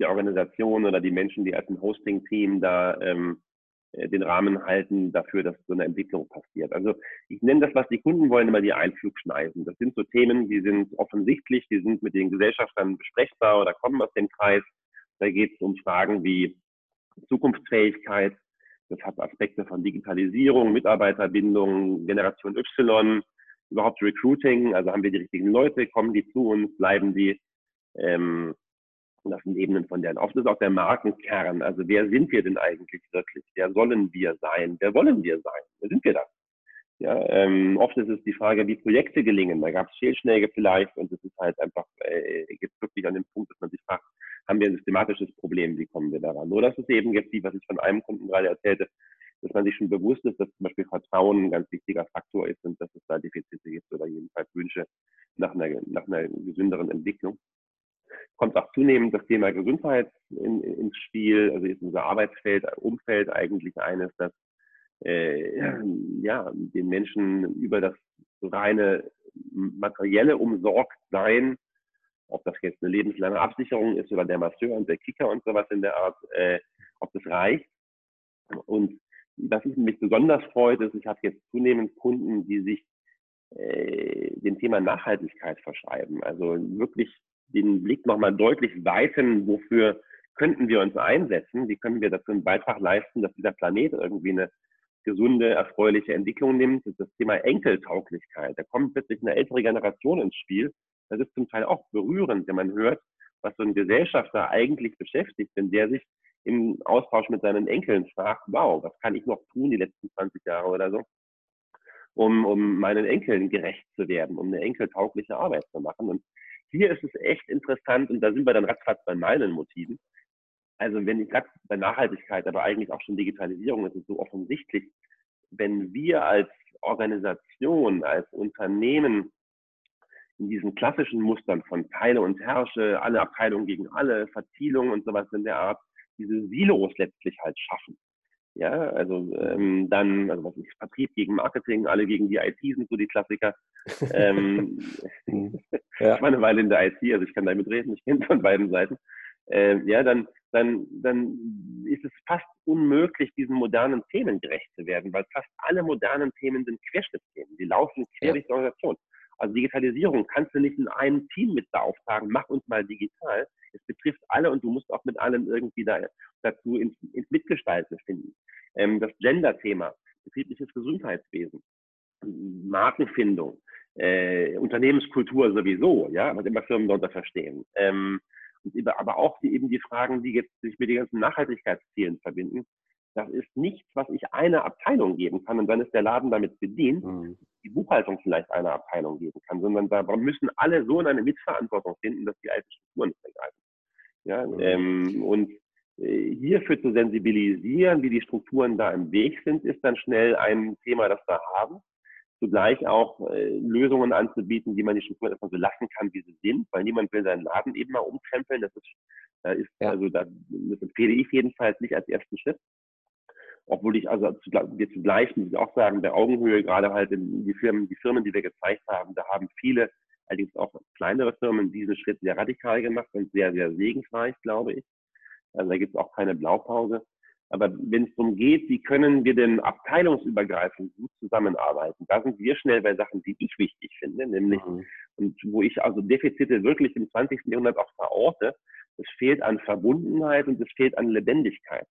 Die Organisation oder die Menschen, die als ein Hosting-Team da ähm, äh, den Rahmen halten dafür, dass so eine Entwicklung passiert. Also ich nenne das, was die Kunden wollen, immer die Einflugschneisen. Das sind so Themen, die sind offensichtlich, die sind mit den Gesellschaftern besprechbar oder kommen aus dem Kreis. Da geht es um Fragen wie Zukunftsfähigkeit. Das hat Aspekte von Digitalisierung, Mitarbeiterbindung, Generation Y, überhaupt Recruiting. Also haben wir die richtigen Leute, kommen die zu uns, bleiben die. Ähm, das sind Ebenen von deren. Oft ist auch der Markenkern. Also wer sind wir denn eigentlich wirklich? Wer sollen wir sein? Wer wollen wir sein? Wer sind wir das? Ja, ähm, oft ist es die Frage, wie Projekte gelingen. Da gab es Fehlschläge vielleicht und es ist halt einfach, äh, gibt wirklich an dem Punkt, dass man sich fragt, haben wir ein systematisches Problem, wie kommen wir daran? Nur dass es eben gibt, wie was ich von einem Kunden gerade erzählte, dass man sich schon bewusst ist, dass zum Beispiel Vertrauen ein ganz wichtiger Faktor ist und dass es da Defizite gibt oder jedenfalls Wünsche nach einer, nach einer gesünderen Entwicklung. Kommt auch zunehmend das Thema Gesundheit in, ins Spiel. Also ist unser Arbeitsfeld, Umfeld eigentlich eines, das äh, ja, den Menschen über das reine materielle Umsorgtsein, ob das jetzt eine lebenslange Absicherung ist oder der Masseur und der Kicker und sowas in der Art, äh, ob das reicht. Und was mich besonders freut, ist, ich habe jetzt zunehmend Kunden, die sich äh, dem Thema Nachhaltigkeit verschreiben. Also wirklich den Blick nochmal deutlich weiten, wofür könnten wir uns einsetzen, wie können wir dazu einen Beitrag leisten, dass dieser Planet irgendwie eine gesunde, erfreuliche Entwicklung nimmt. Das Thema Enkeltauglichkeit. Da kommt plötzlich eine ältere Generation ins Spiel. Das ist zum Teil auch berührend, wenn man hört, was so ein Gesellschafter eigentlich beschäftigt, wenn der sich im Austausch mit seinen Enkeln fragt, wow, was kann ich noch tun die letzten 20 Jahre oder so, um, um meinen Enkeln gerecht zu werden, um eine enkeltaugliche Arbeit zu machen. Und hier ist es echt interessant und da sind wir dann ratzfatz bei meinen Motiven. Also wenn ich gerade bei Nachhaltigkeit, aber eigentlich auch schon Digitalisierung, ist es so offensichtlich, wenn wir als Organisation, als Unternehmen in diesen klassischen Mustern von Teile und Herrsche, alle Abteilungen gegen alle, Verzielung und sowas in der Art, diese Silos letztlich halt schaffen. Ja, also ähm, dann, also was ist Vertrieb gegen Marketing, alle gegen die IT sind so die Klassiker. ähm, ja. Ich war eine Weile in der IT, also ich kann damit reden, ich kenne von beiden Seiten. Ähm, ja, dann, dann, dann ist es fast unmöglich, diesen modernen Themen gerecht zu werden, weil fast alle modernen Themen sind Querschnittsthemen. Die laufen quer durch die Organisation. Also Digitalisierung kannst du nicht in einem Team mit beauftragen, mach uns mal digital. Es betrifft alle und du musst auch mit allen irgendwie da, dazu ins, ins Mitgestalten finden. Ähm, das Gender-Thema, betriebliches Gesundheitswesen, Markenfindung, äh, Unternehmenskultur sowieso, ja, was immer Firmen darunter verstehen. Ähm, aber auch die, eben die Fragen, die jetzt sich mit den ganzen Nachhaltigkeitszielen verbinden. Das ist nichts, was ich einer Abteilung geben kann und dann ist der Laden damit bedient. Mhm die Buchhaltung vielleicht einer Abteilung geben kann, sondern da müssen alle so in eine Mitverantwortung finden, dass die alten Strukturen nicht ergreifen. Ja, mhm. ähm, und äh, hierfür zu sensibilisieren, wie die Strukturen da im Weg sind, ist dann schnell ein Thema, das wir haben. Zugleich auch äh, Lösungen anzubieten, wie man die Strukturen erstmal so lassen kann, wie sie sind, weil niemand will seinen Laden eben mal umkrempeln. Das ist, da ist ja. also da, das empfehle ich jedenfalls nicht als ersten Schritt obwohl ich also wir zugleich, muss ich auch sagen, der Augenhöhe, gerade halt in die Firmen, die Firmen, die wir gezeigt haben, da haben viele, allerdings auch kleinere Firmen, diesen Schritt sehr radikal gemacht und sehr, sehr segensreich, glaube ich. Also da gibt es auch keine Blaupause. Aber wenn es darum geht, wie können wir denn abteilungsübergreifend gut zusammenarbeiten, da sind wir schnell bei Sachen, die ich wichtig finde, nämlich, mhm. und wo ich also Defizite wirklich im 20. Jahrhundert auch verorte, es fehlt an Verbundenheit und es fehlt an Lebendigkeit.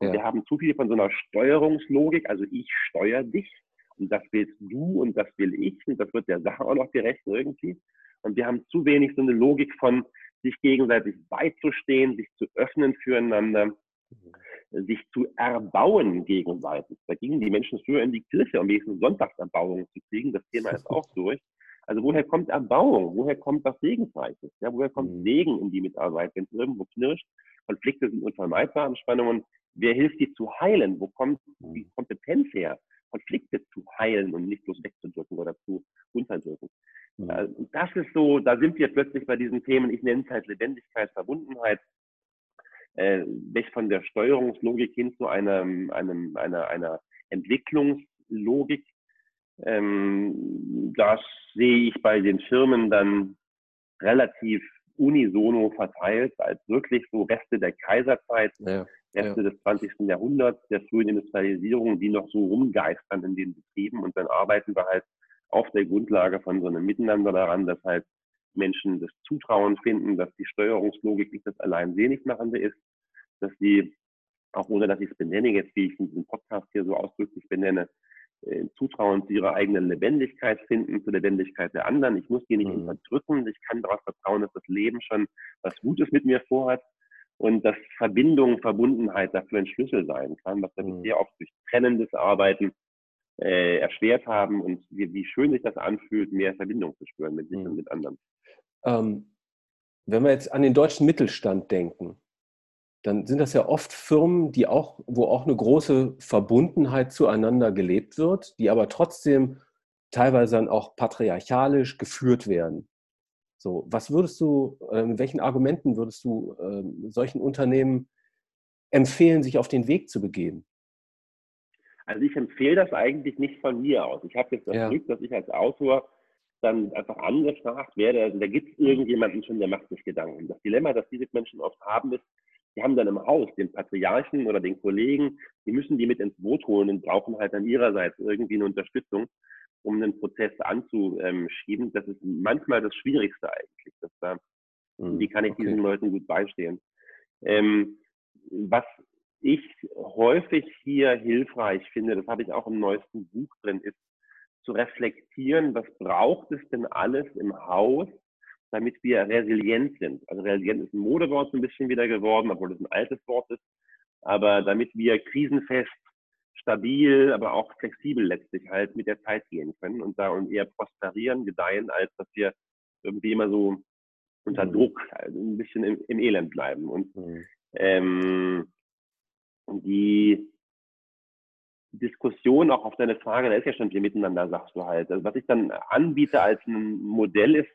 Ja. Wir haben zu viel von so einer Steuerungslogik, also ich steuere dich und das willst du und das will ich und das wird der Sache auch noch gerecht irgendwie. Und wir haben zu wenig so eine Logik von sich gegenseitig beizustehen, sich zu öffnen füreinander, mhm. sich zu erbauen gegenseitig. Da gingen die Menschen früher in die Kirche, um wenigstens Sonntagserbauungen zu kriegen. Das Thema ist auch durch. Also woher kommt Erbauung? Woher kommt das Segensreiches? Ja, woher kommt mhm. Segen in die Mitarbeit, wenn es irgendwo knirscht? Konflikte sind unvermeidbar, Anspannungen wer hilft dir zu heilen? Wo kommt die Kompetenz her? Konflikte zu heilen und nicht bloß wegzudrücken oder zu unterdrücken. Mhm. Äh, das ist so, da sind wir plötzlich bei diesen Themen, ich nenne es halt Lebendigkeit, Verbundenheit, äh, weg von der Steuerungslogik hin zu einem, einem, einer, einer Entwicklungslogik. Ähm, das sehe ich bei den Firmen dann relativ unisono verteilt, als wirklich so Reste der Kaiserzeit, ja, Reste ja. des 20. Jahrhunderts, der frühen Industrialisierung, die noch so rumgeistern in den Betrieben. Und dann arbeiten wir halt auf der Grundlage von so einem Miteinander daran, dass halt Menschen das Zutrauen finden, dass die Steuerungslogik nicht das allein Seligmachende ist, dass sie, auch ohne dass ich es benenne, jetzt wie ich in diesem Podcast hier so ausdrücklich benenne, äh, Zutrauen zu ihrer eigenen Lebendigkeit finden, zur Lebendigkeit der anderen. Ich muss die nicht mhm. unterdrücken. Ich kann darauf vertrauen, dass das Leben schon was Gutes mit mir vorhat und dass Verbindung, Verbundenheit dafür ein Schlüssel sein kann, was wir mhm. sehr oft durch trennendes Arbeiten äh, erschwert haben und wie, wie, schön sich das anfühlt, mehr Verbindung zu spüren mit sich mhm. und mit anderen. Ähm, wenn wir jetzt an den deutschen Mittelstand denken, dann sind das ja oft Firmen, die auch, wo auch eine große Verbundenheit zueinander gelebt wird, die aber trotzdem teilweise dann auch patriarchalisch geführt werden. So, was würdest du, äh, mit welchen Argumenten würdest du äh, solchen Unternehmen empfehlen, sich auf den Weg zu begeben? Also ich empfehle das eigentlich nicht von mir aus. Ich habe jetzt das ja. Glück, dass ich als Autor dann einfach angefragt werde. Also da gibt es irgendjemanden schon, der macht sich Gedanken. Das Dilemma, das diese Menschen oft haben, ist, die haben dann im Haus den Patriarchen oder den Kollegen, die müssen die mit ins Boot holen und brauchen halt dann ihrerseits irgendwie eine Unterstützung, um einen Prozess anzuschieben. Das ist manchmal das Schwierigste eigentlich. Das da, hm, wie kann ich okay. diesen Leuten gut beistehen? Ähm, was ich häufig hier hilfreich finde, das habe ich auch im neuesten Buch drin, ist zu reflektieren, was braucht es denn alles im Haus, damit wir resilient sind. Also resilient ist ein Modewort so ein bisschen wieder geworden, obwohl es ein altes Wort ist. Aber damit wir krisenfest, stabil, aber auch flexibel letztlich halt mit der Zeit gehen können und da eher prosperieren, gedeihen, als dass wir irgendwie immer so unter mhm. Druck, also ein bisschen im, im Elend bleiben. Und mhm. ähm, die Diskussion auch auf deine Frage, da ist ja schon viel miteinander, sagst du halt. Also was ich dann anbiete als ein Modell ist,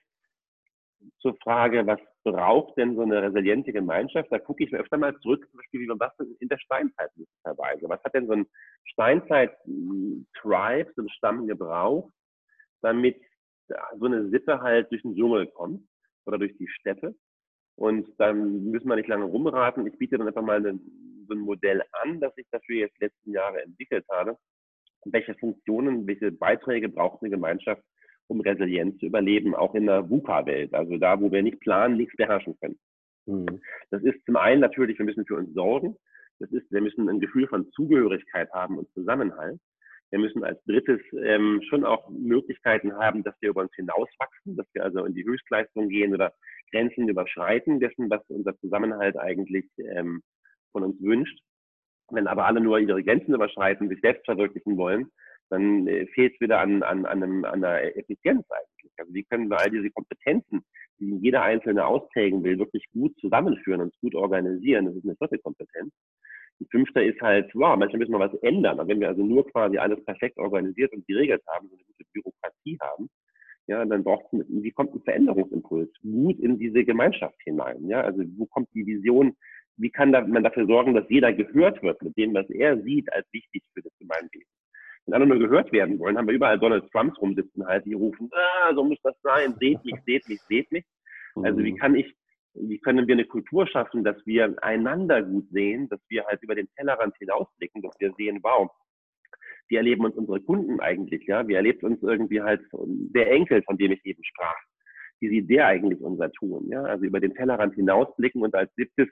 zur Frage, was braucht denn so eine resiliente Gemeinschaft? Da gucke ich mir öfter mal zurück, zum Beispiel, wie man das in der Steinzeit möglicherweise. Was hat denn so ein Steinzeit-Tribe, so ein Stamm gebraucht, damit so eine Sippe halt durch den Dschungel kommt oder durch die Steppe? Und dann müssen wir nicht lange rumraten. Ich biete dann einfach mal eine, so ein Modell an, das ich dafür jetzt letzten Jahre entwickelt habe. Welche Funktionen, welche Beiträge braucht eine Gemeinschaft, um resilient zu überleben, auch in der VUCA-Welt, also da, wo wir nicht planen, nichts beherrschen können. Mhm. Das ist zum einen natürlich, wir müssen für uns sorgen. Das ist, wir müssen ein Gefühl von Zugehörigkeit haben und Zusammenhalt. Wir müssen als drittes ähm, schon auch Möglichkeiten haben, dass wir über uns hinauswachsen, dass wir also in die Höchstleistung gehen oder Grenzen überschreiten dessen, was unser Zusammenhalt eigentlich ähm, von uns wünscht. Wenn aber alle nur ihre Grenzen überschreiten, sich selbst verwirklichen wollen, dann äh, fehlt es wieder an, an, an, einem, an einer Effizienz eigentlich. Also wie können wir all diese Kompetenzen, die jeder Einzelne ausprägen will, wirklich gut zusammenführen und gut organisieren? Das ist eine vierte Kompetenz. Die fünfte ist halt, wow, manchmal müssen wir was ändern. Aber wenn wir also nur quasi alles perfekt organisiert und geregelt haben, so eine gute Bürokratie haben, ja, dann braucht es, wie kommt ein Veränderungsimpuls gut in diese Gemeinschaft hinein? Ja, also wo kommt die Vision? Wie kann man dafür sorgen, dass jeder gehört wird mit dem, was er sieht als wichtig für das Gemeinwesen? Wenn alle nur gehört werden wollen, haben wir überall Donald Trumps rumsitzen halt, die rufen, ah, so muss das sein, seht mich, seht mich, seht mich. Also wie mhm. kann ich, wie können wir eine Kultur schaffen, dass wir einander gut sehen, dass wir halt über den Tellerrand hinausblicken, dass wir sehen, wow, wie erleben uns unsere Kunden eigentlich, ja? Wie erlebt uns irgendwie halt der Enkel, von dem ich eben sprach? Wie sieht der eigentlich unser Tun, ja? Also über den Tellerrand hinausblicken und als siebtes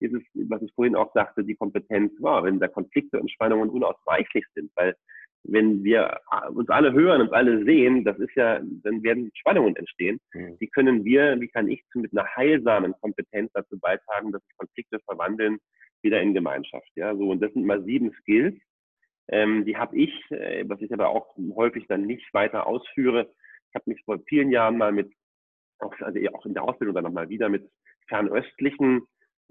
ist es, was ich vorhin auch sagte, die Kompetenz, wow, wenn da Konflikte und Spannungen unausweichlich sind, weil wenn wir uns alle hören, uns alle sehen, das ist ja, dann werden Spannungen entstehen. Mhm. Die können wir, wie kann ich mit einer heilsamen Kompetenz dazu beitragen, dass sich Konflikte verwandeln wieder in Gemeinschaft. Ja, so und das sind mal sieben Skills. Ähm, die habe ich, äh, was ich aber auch häufig dann nicht weiter ausführe. Ich habe mich vor vielen Jahren mal mit, auch, also auch in der Ausbildung dann nochmal wieder mit fernöstlichen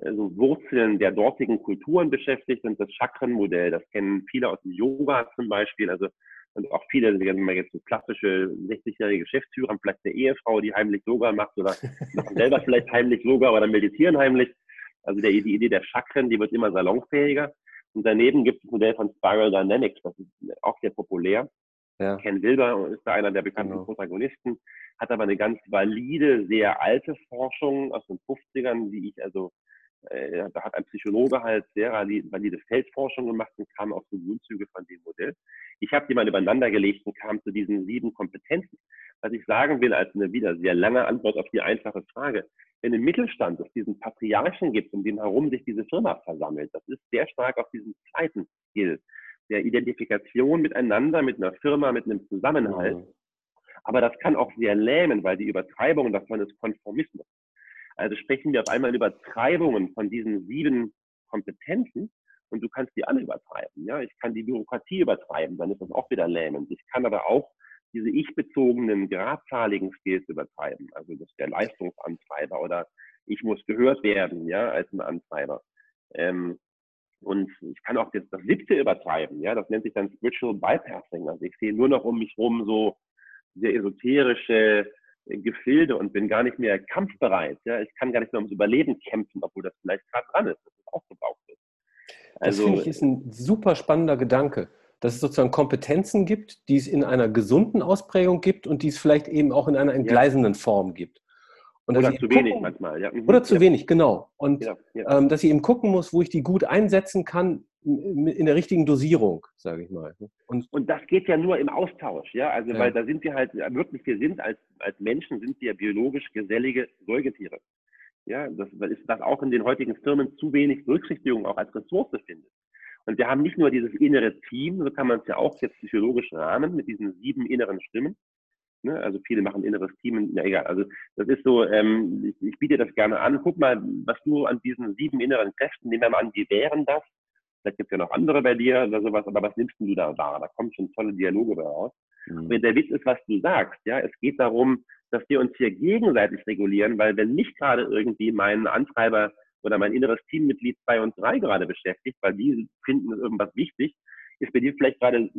also Wurzeln der dortigen Kulturen beschäftigt und das Chakrenmodell, das kennen viele aus dem Yoga zum Beispiel, also und auch viele, wenn man jetzt so klassische 60-jährige Geschäftsführer vielleicht eine Ehefrau, die heimlich Yoga macht oder machen selber vielleicht heimlich Yoga oder meditieren heimlich. Also der, die Idee der Chakren, die wird immer salonfähiger. Und daneben gibt es das Modell von Spiral Dynamics, das ist auch sehr populär. Ja. Ken Wilber ist da einer der bekannten genau. Protagonisten, hat aber eine ganz valide, sehr alte Forschung aus den 50ern, die ich also, äh, da hat ein Psychologe halt sehr valide Feldforschung gemacht und kam auf so Grundzüge von dem Modell. Ich habe die mal übereinander gelegt und kam zu diesen sieben Kompetenzen. Was ich sagen will, als eine wieder sehr lange Antwort auf die einfache Frage, wenn im Mittelstand es diesen Patriarchen gibt, um den herum sich diese Firma versammelt, das ist sehr stark auf diesem zweiten Skill, der Identifikation miteinander, mit einer Firma, mit einem Zusammenhalt. Mhm. Aber das kann auch sehr lähmen, weil die Übertreibung davon ist Konformismus. Also sprechen wir auf einmal über Übertreibungen von diesen sieben Kompetenzen und du kannst die alle übertreiben. Ja, ich kann die Bürokratie übertreiben, dann ist das auch wieder lähmend. Ich kann aber auch diese ich-bezogenen, gradzahligen Skills übertreiben. Also das ist der Leistungsantreiber oder ich muss gehört werden, ja, als ein Antreiber. Ähm, und ich kann auch das, das siebte übertreiben, ja, das nennt sich dann Spiritual Bypassing. Also ich sehe nur noch um mich rum so sehr esoterische Gefilde und bin gar nicht mehr kampfbereit. Ja, ich kann gar nicht mehr ums Überleben kämpfen, obwohl das vielleicht gerade dran ist. Das ist auch gebraucht ist. Also, das finde ich ist ein super spannender Gedanke dass es sozusagen Kompetenzen gibt, die es in einer gesunden Ausprägung gibt und die es vielleicht eben auch in einer entgleisenden ja. Form gibt. Und oder zu gucken, wenig manchmal. Ja. Mhm. Oder zu ja. wenig, genau. Und ähm, dass ich eben gucken muss, wo ich die gut einsetzen kann in der richtigen Dosierung, sage ich mal. Und, und das geht ja nur im Austausch, ja. Also weil da sind wir halt wirklich, wir sind als, als Menschen sind wir biologisch gesellige Säugetiere. Ja, das ist das auch in den heutigen Firmen zu wenig Berücksichtigung auch als Ressource findet. Und wir haben nicht nur dieses innere Team, so kann man es ja auch jetzt psychologisch rahmen mit diesen sieben inneren Stimmen. Ne? Also viele machen inneres Team, na egal. Also das ist so, ähm, ich, ich, biete das gerne an. Guck mal, was du an diesen sieben inneren Kräften, nehmen wir mal an, wie wären das? Vielleicht gibt es ja noch andere bei dir oder sowas, aber was nimmst du da wahr? Da kommen schon tolle Dialoge bei raus. Mhm. Und der Witz ist, was du sagst, ja, es geht darum, dass wir uns hier gegenseitig regulieren, weil wenn nicht gerade irgendwie mein Antreiber oder mein inneres Teammitglied zwei und drei gerade beschäftigt, weil die finden irgendwas wichtig, ist bei dir vielleicht gerade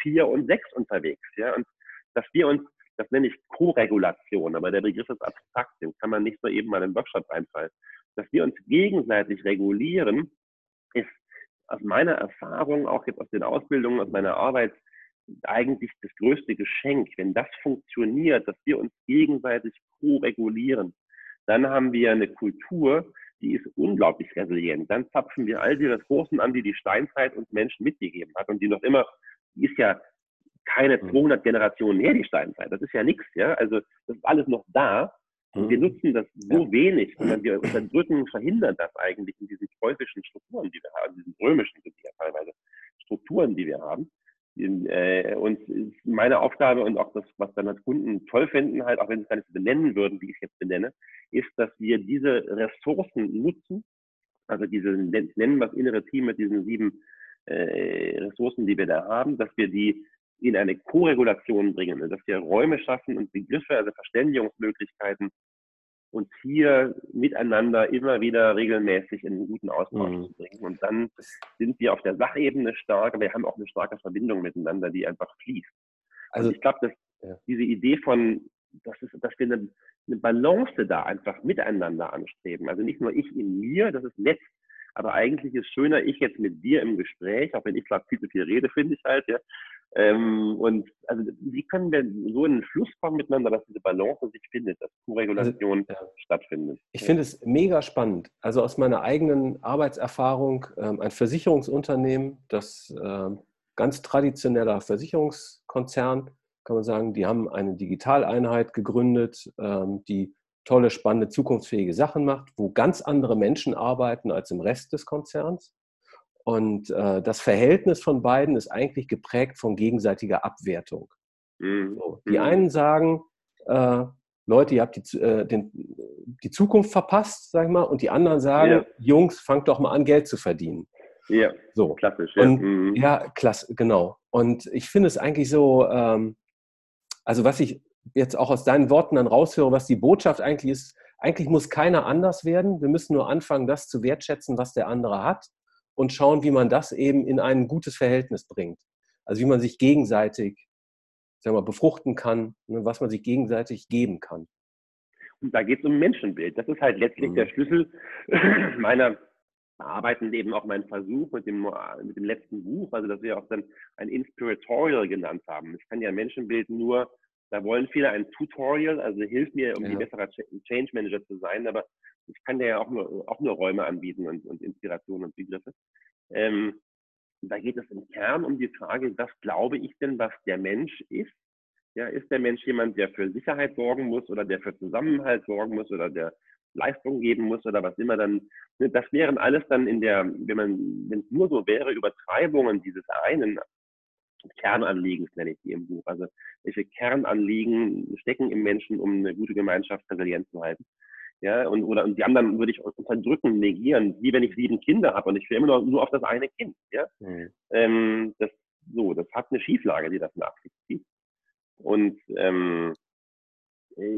vier und sechs unterwegs. Ja? Und dass wir uns, das nenne ich Co-Regulation, aber der Begriff ist abstrakt, den kann man nicht so eben mal im Workshop einfallen. Dass wir uns gegenseitig regulieren, ist aus meiner Erfahrung, auch jetzt aus den Ausbildungen, aus meiner Arbeit, eigentlich das größte Geschenk. Wenn das funktioniert, dass wir uns gegenseitig co-regulieren, dann haben wir eine Kultur, die ist unglaublich resilient. Dann zapfen wir all die Ressourcen an, die die Steinzeit uns Menschen mitgegeben hat und die noch immer, die ist ja keine 200 mhm. Generationen her, die Steinzeit. Das ist ja nichts, ja. Also das ist alles noch da. Und wir mhm. nutzen das so ja. wenig, sondern wir unterdrücken, verhindern das eigentlich in diesen preußischen Strukturen, die wir haben, diesen römischen sind ja teilweise Strukturen, die wir haben. Äh, und meine Aufgabe und auch das, was dann als Kunden toll finden, halt, auch wenn sie es gar nicht benennen würden, wie ich es jetzt benenne, ist, dass wir diese Ressourcen nutzen, also diese, nennen wir das innere Team mit diesen sieben äh, Ressourcen, die wir da haben, dass wir die in eine Koregulation bringen, dass wir Räume schaffen und Begriffe, also Verständigungsmöglichkeiten uns hier miteinander immer wieder regelmäßig in einen guten Austausch mhm. zu bringen. Und dann sind wir auf der Sachebene stark, aber wir haben auch eine starke Verbindung miteinander, die einfach fließt. Also und ich glaube, dass ja. diese Idee von, dass, es, dass wir eine, eine Balance da einfach miteinander anstreben. Also nicht nur ich in mir, das ist nett, aber eigentlich ist schöner, ich jetzt mit dir im Gespräch, auch wenn ich glaube, viel zu viel rede, finde ich halt, ja, ähm, und also wie können wir so in den Fluss kommen miteinander, dass diese Balance sich findet, dass Co-Regulation also, ja. stattfindet? Ich finde es mega spannend. Also aus meiner eigenen Arbeitserfahrung, ähm, ein Versicherungsunternehmen, das ähm, ganz traditioneller Versicherungskonzern, kann man sagen, die haben eine Digitaleinheit gegründet, ähm, die tolle, spannende, zukunftsfähige Sachen macht, wo ganz andere Menschen arbeiten als im Rest des Konzerns. Und äh, das Verhältnis von beiden ist eigentlich geprägt von gegenseitiger Abwertung. Mhm. So, die mhm. einen sagen, äh, Leute, ihr habt die, äh, den, die Zukunft verpasst, sag ich mal, und die anderen sagen, ja. Jungs, fangt doch mal an, Geld zu verdienen. Ja, so. klassisch. Ja, und, mhm. ja klasse, genau. Und ich finde es eigentlich so, ähm, also was ich jetzt auch aus deinen Worten dann raushöre, was die Botschaft eigentlich ist, eigentlich muss keiner anders werden. Wir müssen nur anfangen, das zu wertschätzen, was der andere hat und schauen, wie man das eben in ein gutes Verhältnis bringt. Also wie man sich gegenseitig sagen wir, befruchten kann, ne, was man sich gegenseitig geben kann. Und da geht es um Menschenbild. Das ist halt letztlich mhm. der Schlüssel meiner Arbeiten, eben auch mein Versuch mit dem, mit dem letzten Buch, also dass wir auch dann ein Inspiratorial genannt haben. Ich kann ja Menschenbild nur, da wollen viele ein Tutorial, also hilf mir, um ja. die bessere Change Manager zu sein, aber ich kann ja auch nur, auch nur Räume anbieten und, und Inspiration und Begriffe. Ähm, da geht es im Kern um die Frage, was glaube ich denn, was der Mensch ist? Ja, ist der Mensch jemand, der für Sicherheit sorgen muss oder der für Zusammenhalt sorgen muss oder der Leistung geben muss oder was immer dann. Ne, das wären alles dann in der, wenn man, wenn es nur so wäre, Übertreibungen dieses einen Kernanliegens, nenne ich die im Buch. Also welche Kernanliegen stecken im Menschen, um eine gute Gemeinschaft resilient zu halten. Ja, und, oder, und die anderen würde ich unterdrücken, negieren, wie wenn ich sieben Kinder habe und ich will immer nur, nur auf das eine Kind. Ja? Mhm. Ähm, das, so, das hat eine Schieflage, die das nach sich zieht. Und ähm, äh,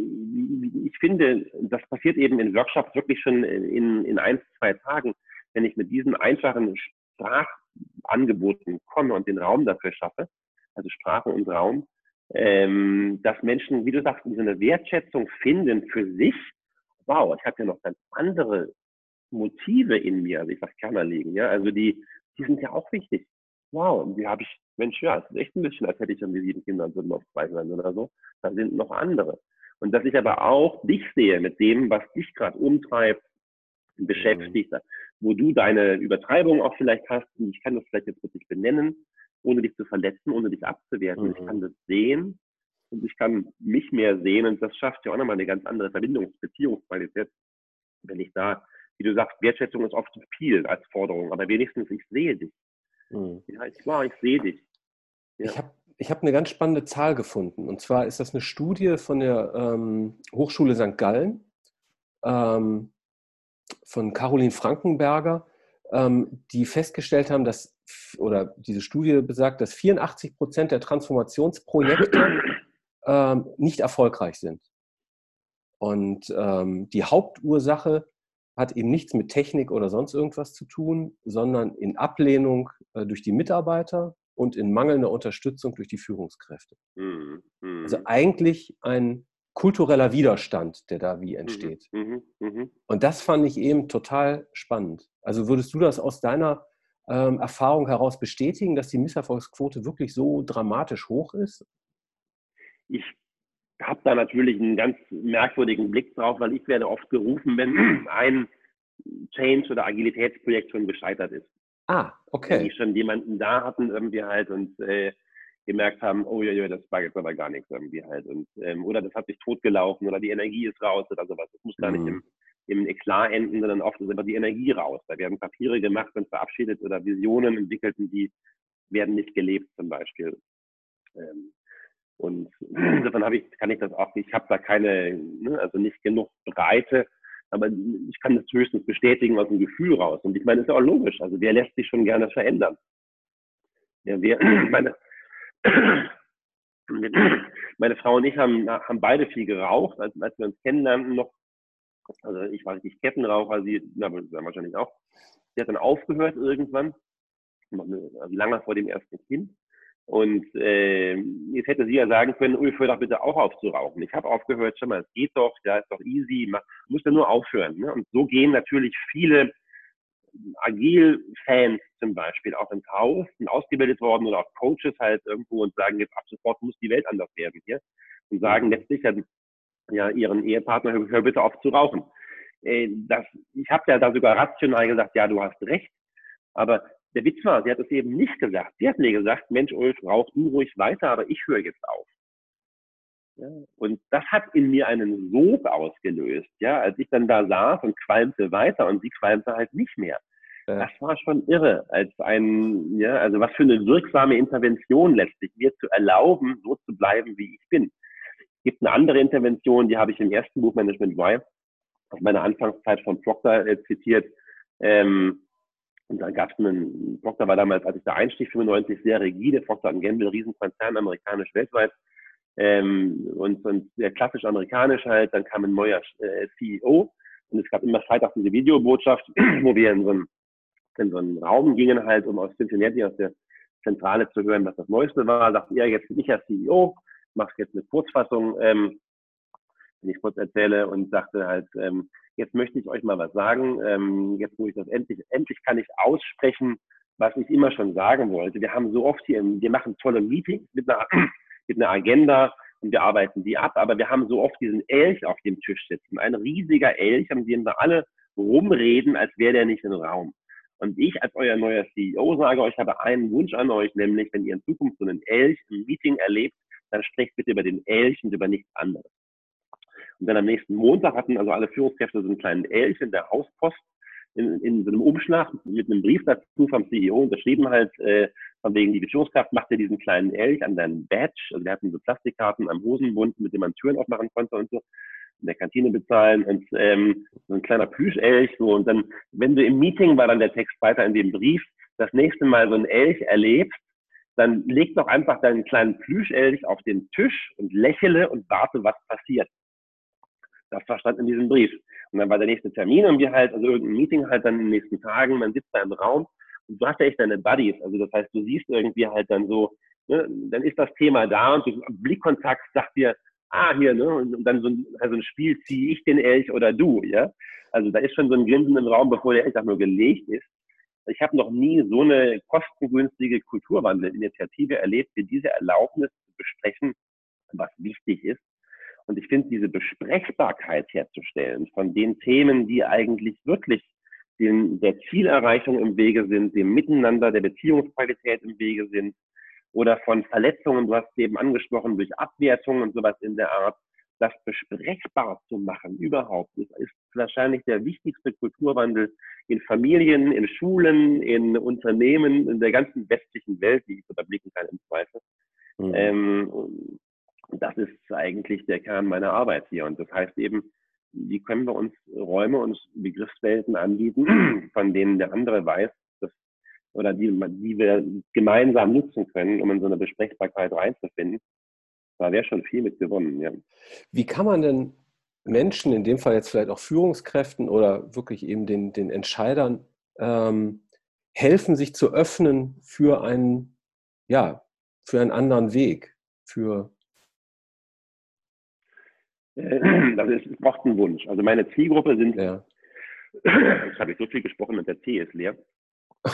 ich finde, das passiert eben in Workshops wirklich schon in, in ein, zwei Tagen, wenn ich mit diesen einfachen Sprachangeboten komme und den Raum dafür schaffe, also Sprache und Raum, ähm, dass Menschen, wie du sagst, so eine Wertschätzung finden für sich wow, ich habe ja noch ganz andere Motive in mir, also ich sag Kerner liegen, ja, also die, die sind ja auch wichtig. Wow, und die habe ich, Mensch, ja, es ist echt ein bisschen, als hätte ich schon die sieben Kinder und würden auf zwei sein oder so. Da sind noch andere. Und dass ich aber auch dich sehe mit dem, was dich gerade umtreibt, beschäftigt, mhm. wo du deine Übertreibung auch vielleicht hast, und ich kann das vielleicht jetzt wirklich benennen, ohne dich zu verletzen, ohne dich abzuwerten. Mhm. Ich kann das sehen und ich kann mich mehr sehen und das schafft ja auch nochmal eine ganz andere Verbindungs-, Beziehungsqualität, wenn ich da, wie du sagst, Wertschätzung ist oft zu viel als Forderung, aber wenigstens ich sehe dich. Mhm. Ja, ich war, ich sehe dich. Ja. Ich habe ich hab eine ganz spannende Zahl gefunden und zwar ist das eine Studie von der ähm, Hochschule St. Gallen ähm, von Caroline Frankenberger, ähm, die festgestellt haben, dass, oder diese Studie besagt, dass 84 Prozent der Transformationsprojekte ähm, nicht erfolgreich sind. Und ähm, die Hauptursache hat eben nichts mit Technik oder sonst irgendwas zu tun, sondern in Ablehnung äh, durch die Mitarbeiter und in mangelnder Unterstützung durch die Führungskräfte. Mhm. Also mhm. eigentlich ein kultureller Widerstand, der da wie mhm, entsteht. Mhm. Mhm. Und das fand ich eben total spannend. Also würdest du das aus deiner ähm, Erfahrung heraus bestätigen, dass die Misserfolgsquote wirklich so dramatisch hoch ist? Ich habe da natürlich einen ganz merkwürdigen Blick drauf, weil ich werde oft gerufen, wenn ein Change- oder Agilitätsprojekt schon gescheitert ist. Ah, okay. Wenn die schon jemanden da hatten irgendwie halt und äh, gemerkt haben, oh ja, ja, das war jetzt aber gar nichts irgendwie halt. Und, ähm, oder das hat sich totgelaufen oder die Energie ist raus oder sowas. Das muss mhm. gar nicht im, im Eklat enden, sondern oft ist einfach die Energie raus. Da werden Papiere gemacht und verabschiedet oder Visionen entwickelt und die werden nicht gelebt zum Beispiel. Ähm, und insofern habe ich, kann ich das auch ich habe da keine, ne, also nicht genug Breite, aber ich kann das höchstens bestätigen aus dem Gefühl raus. Und ich meine, das ist ja auch logisch. Also wer lässt sich schon gerne verändern? Ja, wir, meine, meine Frau und ich haben, haben beide viel geraucht, als, als wir uns kennenlernten noch. Also ich war richtig Kettenraucher, sie na, wahrscheinlich auch. Sie hat dann aufgehört irgendwann, also lange vor dem ersten Kind. Und äh, jetzt hätte sie ja sagen können, Ulf, hör doch bitte auch auf zu rauchen. Ich habe aufgehört, schon mal, es geht doch, ja, ist doch easy, man muss ja nur aufhören. Ne? Und so gehen natürlich viele Agil-Fans zum Beispiel auch ins Haus, sind ausgebildet worden oder auch Coaches halt irgendwo und sagen, jetzt ab sofort muss die Welt anders werden hier. Und sagen letztlich ja, ja ihren Ehepartner, hör bitte auf zu rauchen. Äh, das, ich habe ja da sogar rational gesagt, ja, du hast recht. Aber der Witz war, sie hat es eben nicht gesagt. Sie hat mir gesagt, Mensch, Ulf, rauch du ruhig weiter, aber ich höre jetzt auf. Ja, und das hat in mir einen Sog ausgelöst, ja, als ich dann da saß und qualmte weiter und sie qualmte halt nicht mehr. Ja. Das war schon irre, als ein, ja, also was für eine wirksame Intervention letztlich, mir zu erlauben, so zu bleiben, wie ich bin. Es gibt eine andere Intervention, die habe ich im ersten Buch Management Why aus meiner Anfangszeit von Proctor äh, zitiert. Ähm, und da gab es einen, Procter war damals, als ich da einstieg, 95, sehr rigide, Procter Gamble, Riesenkonzern, amerikanisch weltweit. Ähm, und, und sehr klassisch amerikanisch halt, dann kam ein neuer äh, CEO und es gab immer Freitag diese Videobotschaft, wo wir in so, einen, in so einen Raum gingen halt, um aus Cincinnati, aus der Zentrale zu hören, was das Neueste war. Sagt ihr, jetzt bin ich ja CEO, machst jetzt eine Kurzfassung, ähm, wenn ich kurz erzähle und sagte halt, ähm, jetzt möchte ich euch mal was sagen. Ähm, jetzt, wo ich das endlich, endlich kann ich aussprechen, was ich immer schon sagen wollte. Wir haben so oft hier, wir machen tolle Meetings mit einer, mit einer Agenda und wir arbeiten die ab, aber wir haben so oft diesen Elch auf dem Tisch sitzen. Ein riesiger Elch, an dem wir alle rumreden, als wäre der nicht im Raum. Und ich als euer neuer CEO sage euch, habe einen Wunsch an euch, nämlich wenn ihr in Zukunft so einen Elch im Meeting erlebt, dann sprecht bitte über den Elch und über nichts anderes. Und dann am nächsten Montag hatten also alle Führungskräfte so einen kleinen Elch in der Hauspost in, in so einem Umschlag mit einem Brief dazu vom CEO unterschrieben halt, äh, von wegen die Führungskraft macht ja diesen kleinen Elch an deinem Badge. Also wir hatten so Plastikkarten am Hosenbund, mit dem man Türen aufmachen konnte und so in der Kantine bezahlen und ähm, so ein kleiner Plüschelch so und dann, wenn du im Meeting war dann der Text weiter in dem Brief, das nächste Mal so ein Elch erlebst, dann leg doch einfach deinen kleinen Plüschelch auf den Tisch und lächele und warte, was passiert. Das verstand in diesem Brief. Und dann war der nächste Termin und wir halt, also irgendein Meeting halt dann in den nächsten Tagen, man sitzt da im Raum und du hast ja echt deine Buddies. Also das heißt, du siehst irgendwie halt dann so, ne, dann ist das Thema da und du, Blickkontakt sagt dir, ah, hier, ne? Und dann so ein, also ein Spiel, ziehe ich den Elch oder du, ja? Also da ist schon so ein Grinsen im Raum, bevor der Elch auch nur gelegt ist. Ich habe noch nie so eine kostengünstige Kulturwandelinitiative erlebt, wie diese Erlaubnis zu besprechen, was wichtig ist. Und ich finde, diese Besprechbarkeit herzustellen von den Themen, die eigentlich wirklich den, der Zielerreichung im Wege sind, dem Miteinander, der Beziehungsqualität im Wege sind, oder von Verletzungen, du hast es eben angesprochen, durch Abwertungen und sowas in der Art, das besprechbar zu machen überhaupt, ist, ist wahrscheinlich der wichtigste Kulturwandel in Familien, in Schulen, in Unternehmen, in der ganzen westlichen Welt, die ich überblicken kann im Zweifel. Mhm. Ähm, das ist eigentlich der Kern meiner Arbeit hier. Und das heißt eben, wie können wir uns Räume und Begriffswelten anbieten, von denen der andere weiß, oder die, die wir gemeinsam nutzen können, um in so eine Besprechbarkeit reinzufinden. Da wäre schon viel mit gewonnen, ja. Wie kann man denn Menschen, in dem Fall jetzt vielleicht auch Führungskräften oder wirklich eben den, den Entscheidern, ähm, helfen, sich zu öffnen für einen, ja, für einen anderen Weg, für also es braucht einen Wunsch. Also meine Zielgruppe sind, ja. jetzt habe ich so viel gesprochen und der Tee ist leer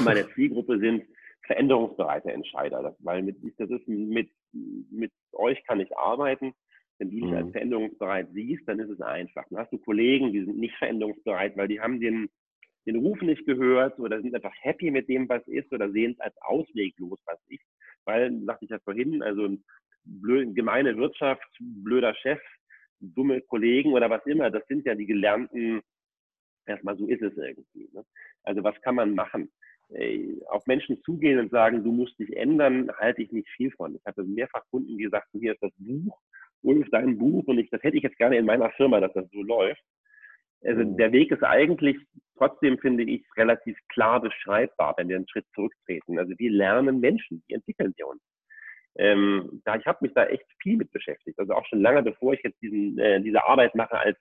meine Zielgruppe sind veränderungsbereite Entscheider, das, weil mit, das ist mit, mit euch kann ich arbeiten. Wenn du dich mhm. als veränderungsbereit siehst, dann ist es einfach. Dann hast du Kollegen, die sind nicht veränderungsbereit, weil die haben den, den Ruf nicht gehört oder sind einfach happy mit dem, was ist oder sehen es als ausweglos, was ist. Weil, sagte ich ja vorhin, also blöd, gemeine Wirtschaft, blöder Chef, dumme Kollegen oder was immer, das sind ja die gelernten, erstmal so ist es irgendwie. Ne? Also was kann man machen? Auf Menschen zugehen und sagen, du musst dich ändern, halte ich nicht viel von. Ich hatte mehrfach Kunden, die sagten, hier ist das Buch, Ulf, dein Buch, und ich, das hätte ich jetzt gerne in meiner Firma, dass das so läuft. Also mhm. der Weg ist eigentlich trotzdem, finde ich, relativ klar beschreibbar, wenn wir einen Schritt zurücktreten. Also wir lernen Menschen, wie entwickeln wir uns. Ähm, da, ich habe mich da echt viel mit beschäftigt. Also auch schon lange bevor ich jetzt diesen, äh, diese Arbeit mache als,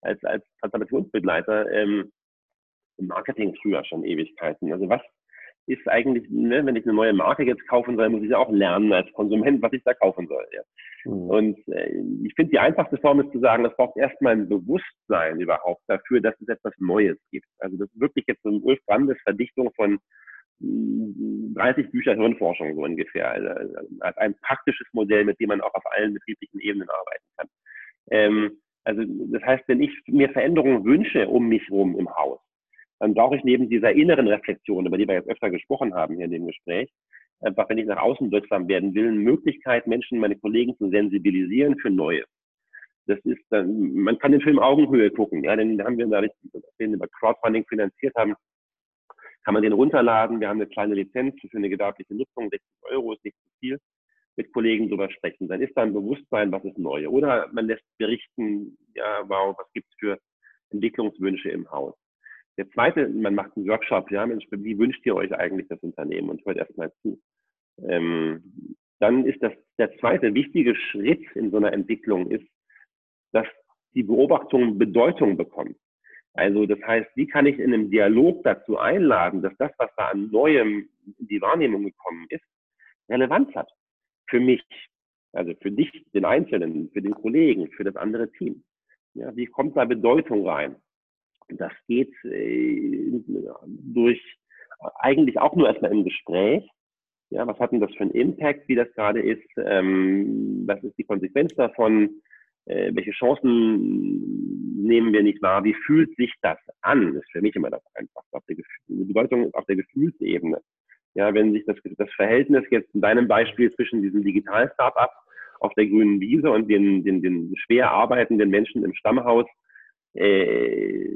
als, als Transformationsbegleiter, ähm, im Marketing früher schon Ewigkeiten. Also was ist eigentlich, ne, wenn ich eine neue Marke jetzt kaufen soll, muss ich ja auch lernen als Konsument, was ich da kaufen soll. Ja. Mhm. Und äh, ich finde, die einfachste Form ist zu sagen, es braucht erstmal ein Bewusstsein überhaupt dafür, dass es etwas Neues gibt. Also das ist wirklich jetzt so ein Ulf Brandes Verdichtung von 30 hm, Bücher Hirnforschung so ungefähr. Also, als ein praktisches Modell, mit dem man auch auf allen betrieblichen Ebenen arbeiten kann. Ähm, also das heißt, wenn ich mir Veränderungen wünsche um mich rum im Haus, dann brauche ich neben dieser inneren Reflexion, über die wir jetzt öfter gesprochen haben hier in dem Gespräch, einfach, wenn ich nach außen wirksam werden will, eine Möglichkeit, Menschen, meine Kollegen zu sensibilisieren für Neues. Das ist dann, man kann den Film Augenhöhe gucken, ja, den haben wir da, den über Crowdfunding finanziert haben, kann man den runterladen. Wir haben eine kleine Lizenz für eine gewerbliche Nutzung, 60 Euro ist nicht zu viel, mit Kollegen drüber sprechen. Dann ist da ein Bewusstsein, was ist neu. Oder man lässt berichten, ja, wow, was gibt's für Entwicklungswünsche im Haus. Der zweite, man macht einen Workshop, ja, Mensch, wie wünscht ihr euch eigentlich das Unternehmen? Und hört erstmal zu. Ähm, dann ist das der zweite wichtige Schritt in so einer Entwicklung ist, dass die Beobachtung Bedeutung bekommt. Also das heißt, wie kann ich in einem Dialog dazu einladen, dass das, was da an Neuem in die Wahrnehmung gekommen ist, Relevanz hat für mich, also für dich, den Einzelnen, für den Kollegen, für das andere Team. Ja, wie kommt da Bedeutung rein? Das geht äh, durch eigentlich auch nur erstmal im Gespräch. Ja, was hat denn das für einen Impact, wie das gerade ist? Ähm, was ist die Konsequenz davon? Äh, welche Chancen nehmen wir nicht wahr? Wie fühlt sich das an? Ist für mich immer das Einfachste. Auf der die Bedeutung auf der Gefühlsebene. Ja, wenn sich das, das Verhältnis jetzt in deinem Beispiel zwischen diesem Digital-Startup auf der grünen Wiese und den, den, den schwer arbeitenden Menschen im Stammhaus, äh,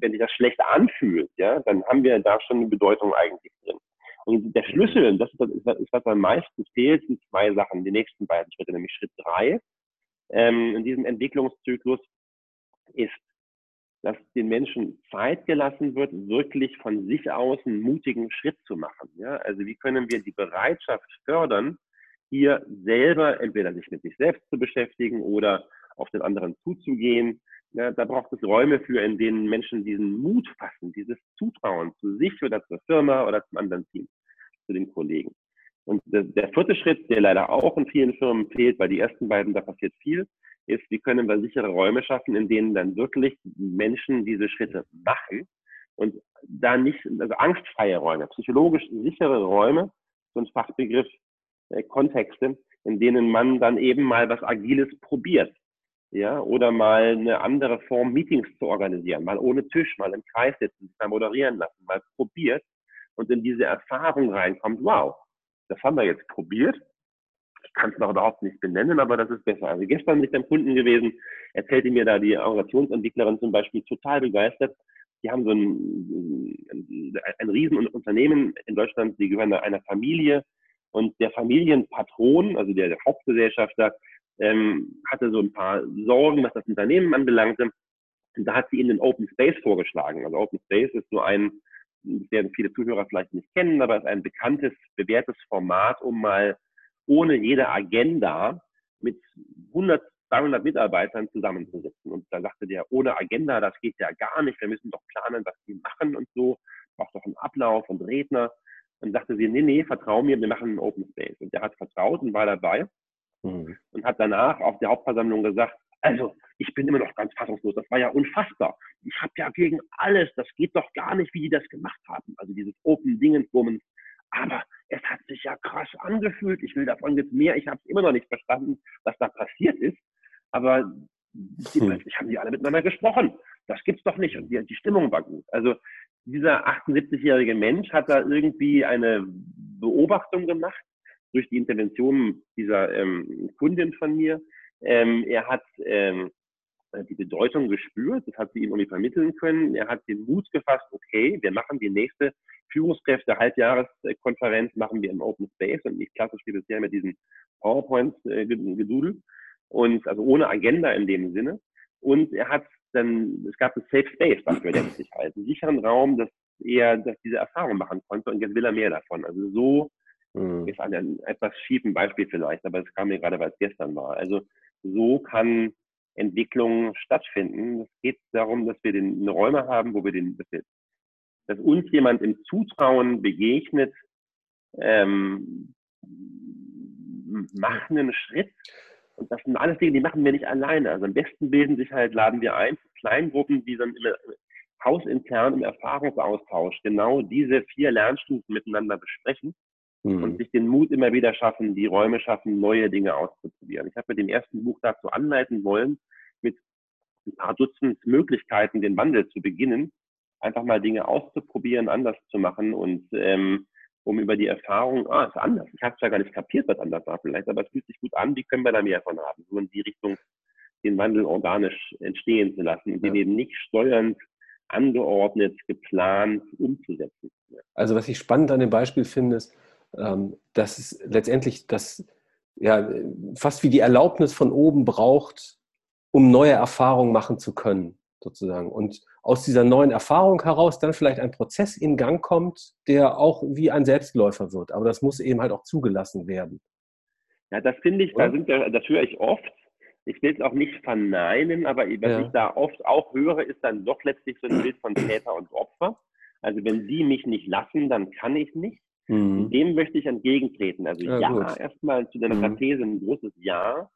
wenn sich das schlecht anfühlt, ja, dann haben wir da schon eine Bedeutung eigentlich drin. Und der Schlüssel, das ist, das ist was am meisten fehlt, sind zwei Sachen, die nächsten beiden Schritte, nämlich Schritt drei ähm, in diesem Entwicklungszyklus ist, dass den Menschen Zeit gelassen wird, wirklich von sich aus einen mutigen Schritt zu machen. Ja? Also wie können wir die Bereitschaft fördern, hier selber entweder sich mit sich selbst zu beschäftigen oder auf den anderen zuzugehen. Ja, da braucht es Räume für, in denen Menschen diesen Mut fassen, dieses Zutrauen zu sich oder zur Firma oder zum anderen Team, zu den Kollegen. Und der, vierte Schritt, der leider auch in vielen Firmen fehlt, weil die ersten beiden, da passiert viel, ist, wie können wir sichere Räume schaffen, in denen dann wirklich Menschen diese Schritte machen und da nicht, also angstfreie Räume, psychologisch sichere Räume, so ein Fachbegriff, äh, Kontexte, in denen man dann eben mal was Agiles probiert. Ja, oder mal eine andere Form Meetings zu organisieren, mal ohne Tisch, mal im Kreis sitzen, mal moderieren lassen, mal probiert und in diese Erfahrung reinkommt, wow, das haben wir jetzt probiert. Ich kann es noch überhaupt nicht benennen, aber das ist besser. Also gestern mit dem Kunden gewesen, erzählte mir da die Organisationsentwicklerin zum Beispiel total begeistert. Die haben so ein, ein, Riesenunternehmen in Deutschland, die gehören einer Familie und der Familienpatron, also der, der Hauptgesellschafter, ähm, hatte so ein paar Sorgen, was das Unternehmen anbelangte. Und da hat sie ihnen den Open Space vorgeschlagen. Also Open Space ist so ein werden viele Zuhörer vielleicht nicht kennen, aber es ist ein bekanntes, bewährtes Format, um mal ohne jede Agenda mit 100, 200 Mitarbeitern zusammenzusitzen. Und da sagte der, ohne Agenda, das geht ja gar nicht, wir müssen doch planen, was die machen und so, braucht doch einen Ablauf und Redner. Und sagte sie, nee, nee, vertrau mir, wir machen einen Open Space. Und der hat vertraut und war dabei mhm. und hat danach auf der Hauptversammlung gesagt, also, ich bin immer noch ganz fassungslos. Das war ja unfassbar. Ich habe ja gegen alles, das geht doch gar nicht, wie die das gemacht haben. Also dieses Open Dingensbummen. Aber es hat sich ja krass angefühlt. Ich will davon jetzt mehr. Ich habe es immer noch nicht verstanden, was da passiert ist. Aber die, hm. plötzlich haben die alle miteinander gesprochen. Das gibt's doch nicht. Und die, die Stimmung war gut. Also dieser 78-jährige Mensch hat da irgendwie eine Beobachtung gemacht durch die Intervention dieser ähm, Kundin von mir, ähm, er hat ähm, die Bedeutung gespürt, das hat sie ihm irgendwie vermitteln können. Er hat den Mut gefasst, okay, wir machen die nächste Führungskräfte-Halbjahreskonferenz, machen wir im Open Space und nicht klassisch wie bisher mit diesen PowerPoints-Gedudel. Äh, und also ohne Agenda in dem Sinne. Und er hat dann, es gab einen Safe Space dafür, der sich halt, einen sicheren Raum, dass er dass diese Erfahrung machen konnte und jetzt will er mehr davon. Also so mhm. ist ein, ein etwas schiefen Beispiel vielleicht, aber es kam mir gerade, weil es gestern war. Also so kann Entwicklung stattfinden. Es geht darum, dass wir den Räume haben, wo wir den, dass, wir, dass uns jemand im Zutrauen begegnet, ähm, machen einen Schritt. Und das sind alles Dinge, die machen wir nicht alleine. Also am besten bilden sich halt, laden wir ein, Kleingruppen, die dann immer hausintern im Erfahrungsaustausch genau diese vier Lernstufen miteinander besprechen mhm. und sich den Mut immer wieder schaffen, die Räume schaffen, neue Dinge auszuprobieren. Ich habe mit dem ersten Buch dazu anleiten wollen, mit ein paar Dutzend Möglichkeiten, den Wandel zu beginnen, einfach mal Dinge auszuprobieren, anders zu machen und ähm, um über die Erfahrung, ah, ist anders. Ich habe zwar gar nicht kapiert, was anders war vielleicht, aber es fühlt sich gut an, wie können wir da mehr von haben? So in die Richtung den Wandel organisch entstehen zu lassen und ja. den eben nicht steuernd, angeordnet, geplant umzusetzen. Also was ich spannend an dem Beispiel finde, ist, dass es letztendlich das ja, fast wie die Erlaubnis von oben braucht, um neue Erfahrungen machen zu können. sozusagen. Und aus dieser neuen Erfahrung heraus dann vielleicht ein Prozess in Gang kommt, der auch wie ein Selbstläufer wird. Aber das muss eben halt auch zugelassen werden. Ja, das finde ich, da sind das höre ich oft. Ich will es auch nicht verneinen, aber was ja. ich da oft auch höre, ist dann doch letztlich so ein Bild von Täter und Opfer. Also wenn die mich nicht lassen, dann kann ich nicht. Mhm. Dem möchte ich entgegentreten. Also ja, ja erstmal zu deiner mhm. These ein großes Ja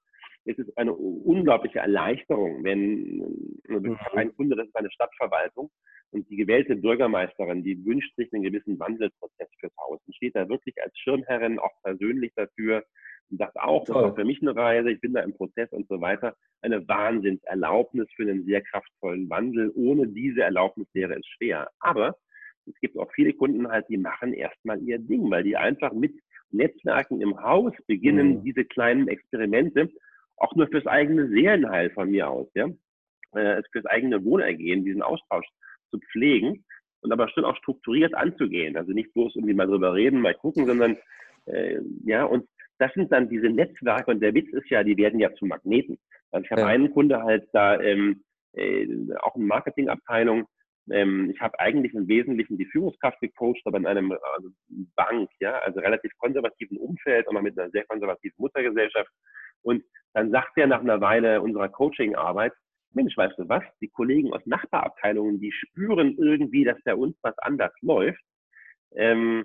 es ist eine unglaubliche Erleichterung, wenn mhm. ein Kunde, das ist eine Stadtverwaltung und die gewählte Bürgermeisterin, die wünscht sich einen gewissen Wandelprozess fürs Haus und steht da wirklich als Schirmherrin auch persönlich dafür und sagt auch, das war für mich eine Reise, ich bin da im Prozess und so weiter. Eine Wahnsinnserlaubnis für einen sehr kraftvollen Wandel. Ohne diese Erlaubnis wäre es schwer. Aber es gibt auch viele Kunden halt, die machen erstmal ihr Ding, weil die einfach mit Netzwerken im Haus beginnen, mhm. diese kleinen Experimente auch nur fürs eigene Seelenheil von mir aus, ja, äh, fürs eigene Wohlergehen, diesen Austausch zu pflegen und aber schon auch strukturiert anzugehen. Also nicht bloß irgendwie mal drüber reden, mal gucken, sondern äh, ja, und das sind dann diese Netzwerke und der Witz ist ja, die werden ja zu Magneten. Also ich habe ja. einen Kunde halt da, ähm, äh, auch eine Marketingabteilung, ähm, ich habe eigentlich im Wesentlichen die Führungskraft gecoacht, aber in einem also Bank, ja, also relativ konservativen Umfeld, aber mit einer sehr konservativen Muttergesellschaft. Und dann sagt er nach einer Weile unserer Coaching-Arbeit, Mensch, weißt du was, die Kollegen aus Nachbarabteilungen, die spüren irgendwie, dass bei uns was anders läuft. Ähm,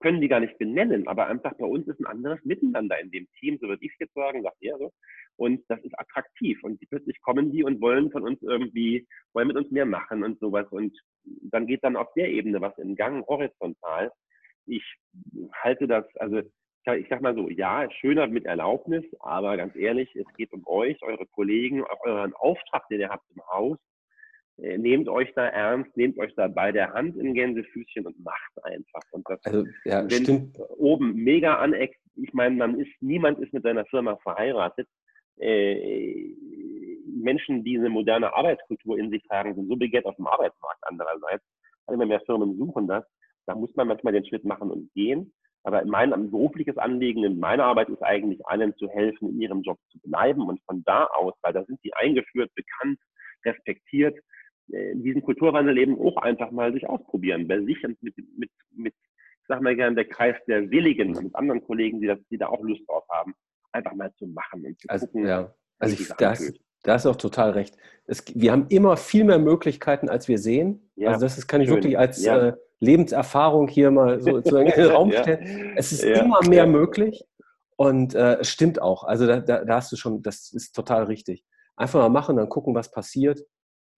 können die gar nicht benennen, aber einfach bei uns ist ein anderes Miteinander in dem Team, so würde ich jetzt sagen, sagt er so. Und das ist attraktiv. Und plötzlich kommen die und wollen von uns irgendwie, wollen mit uns mehr machen und sowas. Und dann geht dann auf der Ebene was in Gang, horizontal. Ich halte das, also ich sag mal so, ja, schöner mit Erlaubnis, aber ganz ehrlich, es geht um euch, eure Kollegen, auch euren Auftrag, den ihr habt im Haus. Äh, nehmt euch da ernst, nehmt euch da bei der Hand in Gänsefüßchen und macht einfach. Und das, also, ja, wenn stimmt. oben mega aneckt, ich meine, man ist, niemand ist mit seiner Firma verheiratet. Äh, Menschen, die eine moderne Arbeitskultur in sich tragen, sind so begehrt auf dem Arbeitsmarkt andererseits. Immer mehr Firmen suchen das. Da muss man manchmal den Schritt machen und gehen. Aber mein berufliches Anliegen in meiner Arbeit ist eigentlich, allen zu helfen, in ihrem Job zu bleiben. Und von da aus, weil da sind sie eingeführt, bekannt, respektiert, diesen Kulturwandel eben auch einfach mal sich ausprobieren. Bei sich und mit, mit, mit ich sag mal gerne, der Kreis der Willigen, mit anderen Kollegen, die, das, die da auch Lust drauf haben, einfach mal zu machen und zu also, gucken. Ja. Also ich, das, da hast du auch total recht. Es, wir haben immer viel mehr Möglichkeiten, als wir sehen. Ja, also das ist, kann ich schön. wirklich als ja. äh, Lebenserfahrung hier mal so in den Raum stellen. Es ist immer mehr möglich und äh, es stimmt auch. Also da, da, da, hast du schon, das ist total richtig. Einfach mal machen, dann gucken, was passiert.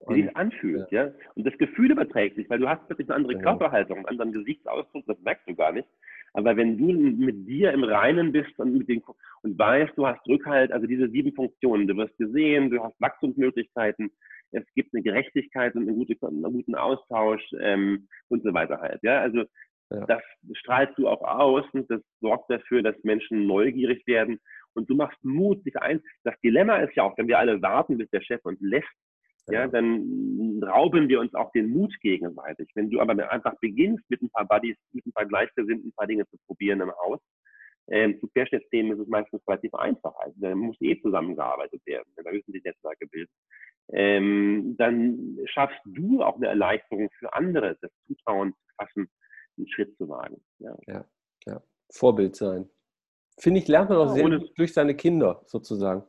Wie es anfühlt, ja. ja. Und das Gefühl überträgt sich, weil du hast wirklich eine andere Körperhaltung, einen anderen Gesichtsausdruck, das merkst du gar nicht. Aber wenn du mit dir im Reinen bist und, mit den, und weißt, du hast Rückhalt, also diese sieben Funktionen, du wirst gesehen, du hast Wachstumsmöglichkeiten, es gibt eine Gerechtigkeit und eine gute, einen guten Austausch ähm, und so weiter halt. Ja, also ja. das strahlst du auch aus und das sorgt dafür, dass Menschen neugierig werden und du machst Mut, sich ein. Das Dilemma ist ja auch, wenn wir alle warten, bis der Chef uns lässt, ja, dann rauben wir uns auch den Mut gegenseitig. Wenn du aber einfach beginnst, mit ein paar Buddies, mit ein paar Gleichgesinnten ein paar Dinge zu probieren im Haus, ähm, zu Querschnittsthemen ist es meistens relativ einfach. Also, da muss eh zusammengearbeitet werden, da müssen die Netzwerke bilden ähm, dann schaffst du auch eine Erleichterung für andere, das Zutrauen zu fassen, einen Schritt zu wagen. Ja, ja, ja. Vorbild sein. Finde ich, lernt man auch ja, sehr durch seine Kinder sozusagen.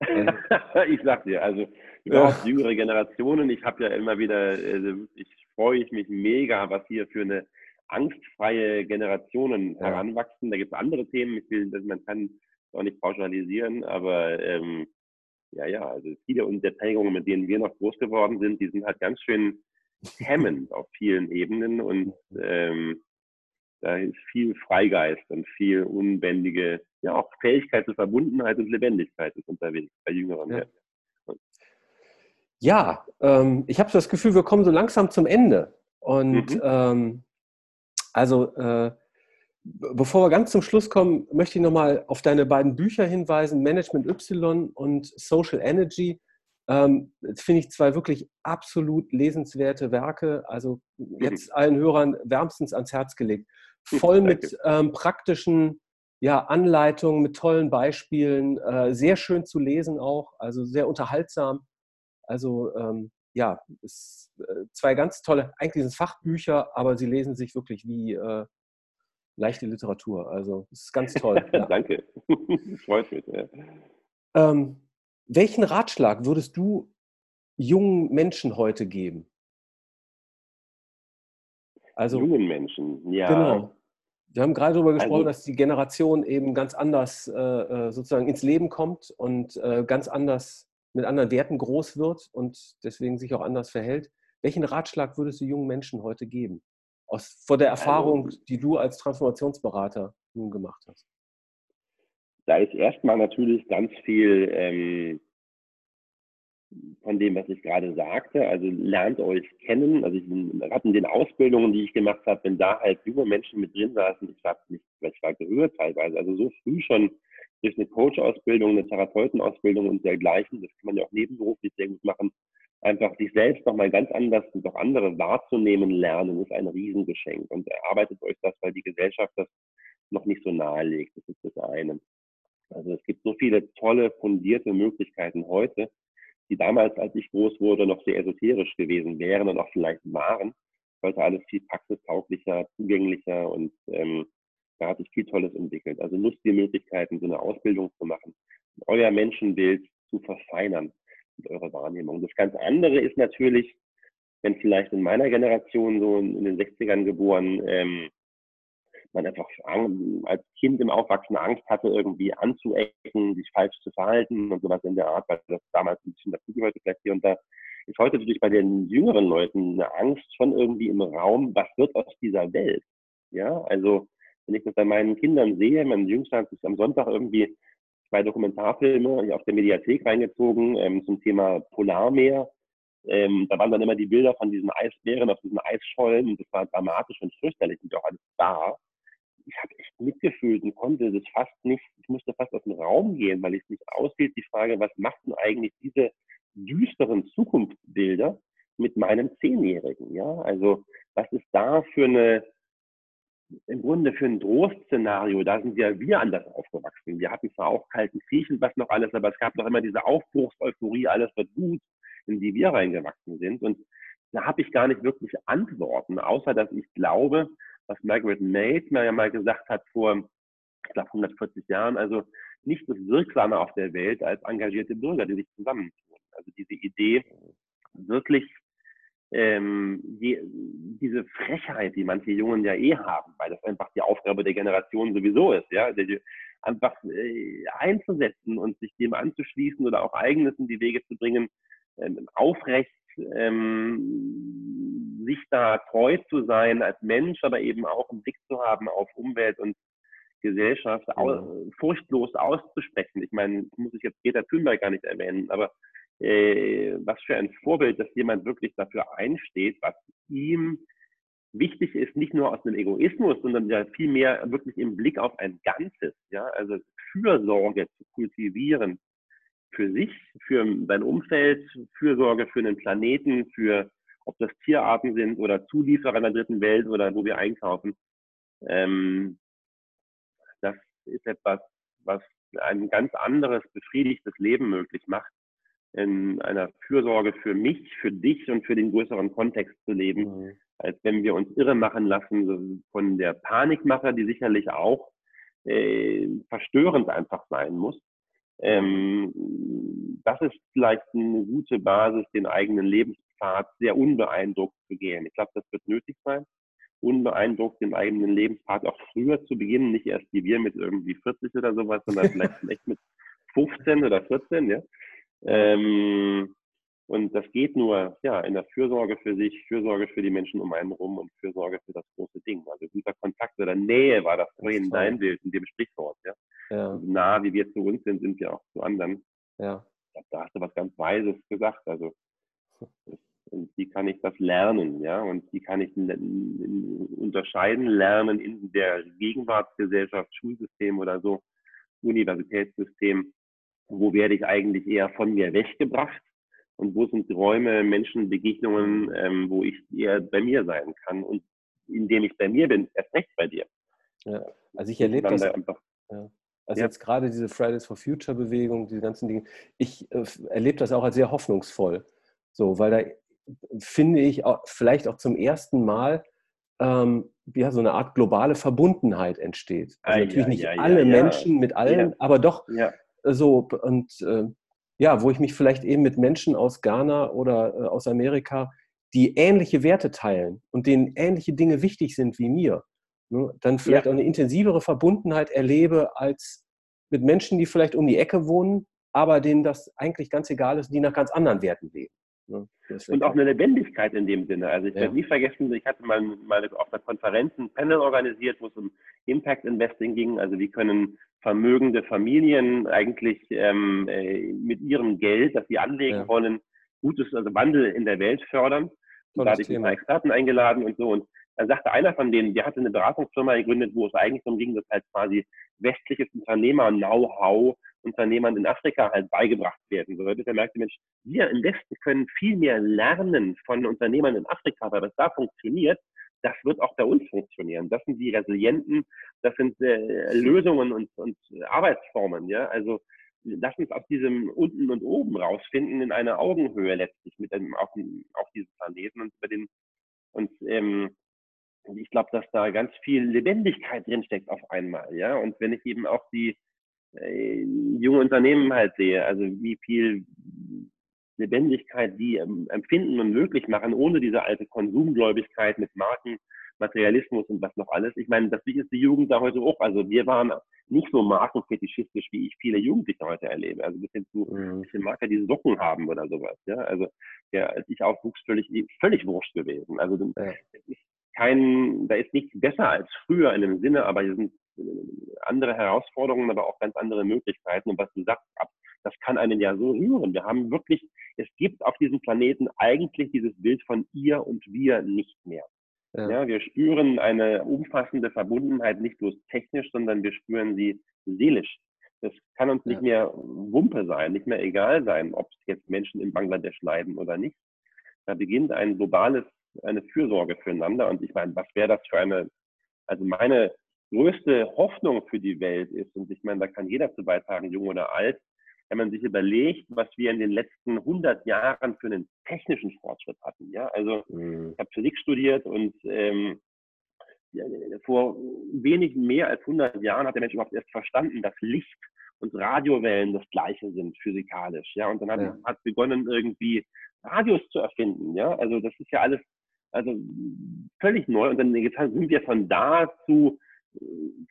ich sag dir, also überhaupt ja. jüngere Generationen, ich habe ja immer wieder, also ich freue mich mega, was hier für eine angstfreie Generationen ja. heranwachsen. Da gibt es andere Themen, ich will, man kann auch nicht pauschalisieren, aber ähm, ja, ja, also viele der Prägungen, mit denen wir noch groß geworden sind, die sind halt ganz schön hemmend auf vielen Ebenen und ähm, da ist viel Freigeist und viel unbändige, ja auch Fähigkeit zur Verbundenheit und Lebendigkeit ist unterwegs bei jüngeren ja. Ja, ähm, ich habe das Gefühl, wir kommen so langsam zum Ende. Und mhm. ähm, also äh, Bevor wir ganz zum Schluss kommen, möchte ich nochmal auf deine beiden Bücher hinweisen, Management Y und Social Energy. Ähm, das finde ich zwei wirklich absolut lesenswerte Werke. Also jetzt mhm. allen Hörern wärmstens ans Herz gelegt. Voll mit ähm, praktischen ja, Anleitungen, mit tollen Beispielen, äh, sehr schön zu lesen auch, also sehr unterhaltsam. Also ähm, ja, es, äh, zwei ganz tolle, eigentlich sind es Fachbücher, aber sie lesen sich wirklich wie äh, leichte Literatur. Also es ist ganz toll. Ja. Danke, freut mich. Ja. Ähm, welchen Ratschlag würdest du jungen Menschen heute geben? Also, jungen Menschen, ja. Genau. Wir haben gerade darüber gesprochen, also, dass die Generation eben ganz anders äh, äh, sozusagen ins Leben kommt und äh, ganz anders mit anderen Werten groß wird und deswegen sich auch anders verhält. Welchen Ratschlag würdest du jungen Menschen heute geben? Aus, vor der Erfahrung, also, die du als Transformationsberater nun gemacht hast. Da ist erstmal natürlich ganz viel ähm, von dem, was ich gerade sagte. Also lernt euch kennen. Also ich gerade in den Ausbildungen, die ich gemacht habe, wenn da halt junge Menschen mit drin saßen, ich habe nicht, ich war gerührt teilweise. Also so früh schon durch eine Coach-Ausbildung, eine Therapeutenausbildung und dergleichen, das kann man ja auch nebenberuflich sehr gut machen, einfach sich selbst nochmal ganz anders und auch andere wahrzunehmen lernen, ist ein Riesengeschenk. Und erarbeitet euch das, weil die Gesellschaft das noch nicht so nahelegt. Das ist das eine. Also es gibt so viele tolle, fundierte Möglichkeiten heute, die damals, als ich groß wurde, noch sehr esoterisch gewesen wären und auch vielleicht waren. Heute alles viel praxistauglicher, zugänglicher und ähm, da hat sich viel Tolles entwickelt. Also nutzt die Möglichkeiten, so eine Ausbildung zu machen, euer Menschenbild zu verfeinern und eure Wahrnehmung. Das ganz andere ist natürlich, wenn vielleicht in meiner Generation, so in, den 60ern geboren, ähm, man einfach als Kind im Aufwachsen Angst hatte, irgendwie anzuecken, sich falsch zu verhalten und sowas in der Art, weil das damals ein bisschen dazugehörte vielleicht hier und da, ist heute natürlich bei den jüngeren Leuten eine Angst schon irgendwie im Raum, was wird aus dieser Welt? Ja, also wenn ich das bei meinen Kindern sehe, mein Jüngster hat sich am Sonntag irgendwie zwei Dokumentarfilme auf der Mediathek reingezogen ähm, zum Thema Polarmeer. Ähm, da waren dann immer die Bilder von diesen Eisbären auf diesen Eisschollen und das war dramatisch und fürchterlich und auch alles da ich habe echt mitgefühlt und konnte das fast nicht, ich musste fast aus dem Raum gehen, weil ich es nicht aushielt, die Frage, was macht denn eigentlich diese düsteren Zukunftsbilder mit meinem Zehnjährigen? Ja, also was ist da für eine, im Grunde für ein Drohszenario, da sind ja wir anders aufgewachsen. Wir hatten zwar auch kalten Kriechen, was noch alles, aber es gab noch immer diese Aufbruchseuphorie, alles wird gut, in die wir reingewachsen sind. Und da habe ich gar nicht wirklich Antworten, außer dass ich glaube, was Margaret Mead mir ja mal gesagt hat vor, ich glaube, 140 Jahren, also nicht das Wirksame auf der Welt als engagierte Bürger, die sich zusammentun. Also diese Idee, wirklich ähm, die, diese Frechheit, die manche Jungen ja eh haben, weil das einfach die Aufgabe der Generation sowieso ist, ja, einfach äh, einzusetzen und sich dem anzuschließen oder auch eigenes in die Wege zu bringen, ähm, aufrecht ähm, sich da treu zu sein als Mensch, aber eben auch einen Blick zu haben auf Umwelt und Gesellschaft, au furchtlos auszusprechen. Ich meine, muss ich jetzt Greta Thunberg gar nicht erwähnen, aber äh, was für ein Vorbild, dass jemand wirklich dafür einsteht, was ihm wichtig ist, nicht nur aus dem Egoismus, sondern ja vielmehr wirklich im Blick auf ein Ganzes, ja, also Fürsorge zu kultivieren, für sich, für sein Umfeld, Fürsorge für den Planeten, für ob das Tierarten sind oder Zulieferer in der dritten Welt oder wo wir einkaufen. Ähm, das ist etwas, was ein ganz anderes, befriedigtes Leben möglich macht, in einer Fürsorge für mich, für dich und für den größeren Kontext zu leben, mhm. als wenn wir uns irre machen lassen von der Panikmache, die sicherlich auch äh, verstörend einfach sein muss. Ähm, das ist vielleicht eine gute Basis, den eigenen Lebenspfad sehr unbeeindruckt zu gehen. Ich glaube, das wird nötig sein, unbeeindruckt den eigenen Lebenspfad auch früher zu beginnen, nicht erst wie wir mit irgendwie 40 oder sowas, sondern vielleicht echt mit 15 oder 14, ja. Ähm, und das geht nur ja, in der Fürsorge für sich, Fürsorge für die Menschen um einen rum und Fürsorge für das große Ding. Also guter Kontakt oder Nähe war das vorhin dein Bild in dem Sprichwort. Ja? Ja. So nah wie wir zu uns sind, sind wir auch zu anderen. Ja. Da hast du was ganz Weises gesagt. Also und wie kann ich das lernen, ja? Und wie kann ich unterscheiden lernen in der Gegenwartsgesellschaft, Schulsystem oder so, Universitätssystem, wo werde ich eigentlich eher von mir weggebracht und wo sind Räume, Menschen, Begegnungen, ähm, wo ich eher bei mir sein kann und indem ich bei mir bin, erst recht bei dir. Ja, also ich erlebe das, einfach, ja. Also ja. jetzt gerade diese Fridays for Future Bewegung, diese ganzen Dinge, ich äh, erlebe das auch als sehr hoffnungsvoll. So, weil da finde ich auch, vielleicht auch zum ersten Mal ähm, ja, so eine Art globale Verbundenheit entsteht. Also ah, natürlich ja, nicht alle Menschen mit allen, aber doch so und äh, ja, wo ich mich vielleicht eben mit Menschen aus Ghana oder äh, aus Amerika, die ähnliche Werte teilen und denen ähnliche Dinge wichtig sind wie mir, ne, dann vielleicht auch eine intensivere Verbundenheit erlebe als mit Menschen, die vielleicht um die Ecke wohnen, aber denen das eigentlich ganz egal ist, die nach ganz anderen Werten leben. Ne? Und auch eine Lebendigkeit in dem Sinne. Also ich ja. werde nie vergessen, ich hatte mal, mal auf einer Konferenz ein Panel organisiert, wo es um Impact Investing ging. Also wie können vermögende Familien eigentlich ähm, äh, mit ihrem Geld, das sie anlegen ja. wollen, gutes also Wandel in der Welt fördern. Und da hatte ich ein paar Experten eingeladen und so. Und dann sagte einer von denen, der hatte eine Beratungsfirma gegründet, wo es eigentlich darum ging, dass halt quasi westliches Unternehmer-Know-how Unternehmern in Afrika halt beigebracht werden würde. Der merkte, Mensch, wir im Westen können viel mehr lernen von Unternehmern in Afrika, weil das da funktioniert. Das wird auch bei uns funktionieren. Das sind die resilienten, das sind äh, Lösungen und, und Arbeitsformen. Ja, also lass uns aus diesem unten und oben rausfinden in einer Augenhöhe letztlich mit einem auf, auf diesem Planeten und über den und ähm, ich glaube, dass da ganz viel Lebendigkeit drinsteckt auf einmal, ja. Und wenn ich eben auch die äh, junge Unternehmen halt sehe, also wie viel Lebendigkeit die ähm, empfinden und möglich machen, ohne diese alte Konsumgläubigkeit mit Marken, Materialismus und was noch alles. Ich meine, das ist die Jugend da heute auch. Also wir waren nicht so markenfetischistisch, wie ich viele Jugendliche heute erlebe. Also bis hin zu mhm. bisschen Marker, die Socken haben oder sowas. Ja, also ja, als ich aufwuchs, völlig völlig wurscht gewesen. Also ja. kein, da ist nichts besser als früher in dem Sinne, aber hier sind andere Herausforderungen, aber auch ganz andere Möglichkeiten. Und was du sagst, das kann einen ja so rühren. Wir haben wirklich, es gibt auf diesem Planeten eigentlich dieses Bild von ihr und wir nicht mehr. Ja. ja. wir spüren eine umfassende Verbundenheit nicht bloß technisch, sondern wir spüren sie seelisch. Das kann uns ja. nicht mehr Wumpe sein, nicht mehr egal sein, ob es jetzt Menschen in Bangladesch leiden oder nicht. Da beginnt ein globales, eine Fürsorge füreinander. Und ich meine, was wäre das für eine, also meine größte Hoffnung für die Welt ist, und ich meine, da kann jeder zu beitragen, jung oder alt, wenn man sich überlegt, was wir in den letzten 100 Jahren für einen technischen Fortschritt hatten. Ja, also mhm. ich habe Physik studiert und ähm, vor wenig mehr als 100 Jahren hat der Mensch überhaupt erst verstanden, dass Licht und Radiowellen das Gleiche sind physikalisch. Ja, und dann hat, ja. hat begonnen irgendwie Radios zu erfinden. Ja, also das ist ja alles also völlig neu. Und dann sind wir von da zu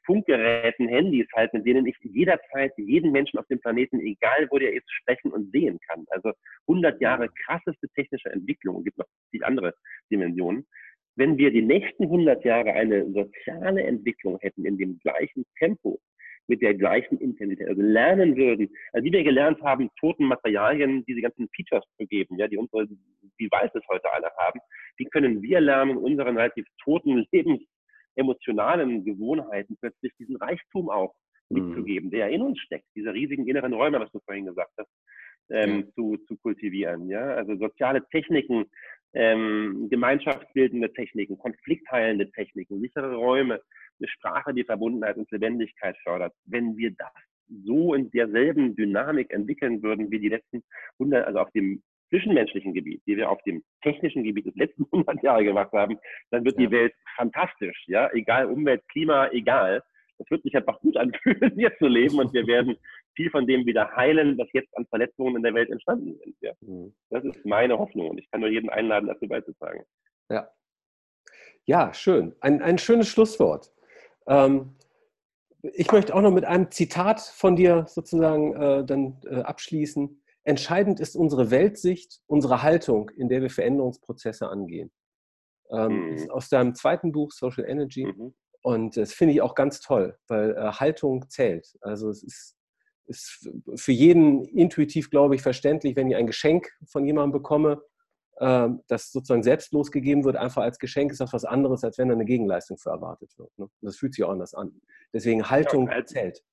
Funkgeräten, Handys halt, mit denen ich jederzeit jeden Menschen auf dem Planeten, egal wo der ist, sprechen und sehen kann. Also 100 Jahre krasseste technische Entwicklung und gibt noch viele andere Dimensionen. Wenn wir die nächsten 100 Jahre eine soziale Entwicklung hätten in dem gleichen Tempo, mit der gleichen Intensität, also lernen würden, also wie wir gelernt haben, toten Materialien diese ganzen Features zu geben, ja, die unsere Devices heute alle haben, wie können wir lernen, unseren relativ toten Lebens emotionalen Gewohnheiten plötzlich diesen Reichtum auch mitzugeben, mhm. der in uns steckt, diese riesigen inneren Räume, was du vorhin gesagt hast, ähm, ja. zu, zu kultivieren. Ja? Also soziale Techniken, ähm, gemeinschaftsbildende Techniken, konfliktheilende Techniken, sichere Räume, eine Sprache, die Verbundenheit und Lebendigkeit fördert. Wenn wir das so in derselben Dynamik entwickeln würden wie die letzten 100, also auf dem zwischenmenschlichen Gebiet, die wir auf dem technischen Gebiet des letzten 100 Jahre gemacht haben, dann wird ja. die Welt fantastisch. Ja, egal Umwelt, Klima, egal. Das wird sich einfach gut anfühlen, hier zu leben und wir werden viel von dem wieder heilen, was jetzt an Verletzungen in der Welt entstanden sind. Ja. Mhm. Das ist meine Hoffnung und ich kann nur jeden einladen, dazu beizutragen. Ja. Ja, schön. Ein, ein schönes Schlusswort. Ähm, ich möchte auch noch mit einem Zitat von dir sozusagen äh, dann äh, abschließen. Entscheidend ist unsere Weltsicht, unsere Haltung, in der wir Veränderungsprozesse angehen. Ähm, mhm. Aus deinem zweiten Buch, Social Energy. Mhm. Und das finde ich auch ganz toll, weil äh, Haltung zählt. Also es ist, ist für jeden intuitiv, glaube ich, verständlich, wenn ich ein Geschenk von jemandem bekomme, äh, das sozusagen selbstlos gegeben wird, einfach als Geschenk ist das was anderes, als wenn da eine Gegenleistung für erwartet wird. Ne? Das fühlt sich auch anders an. Deswegen Haltung ja, zählt.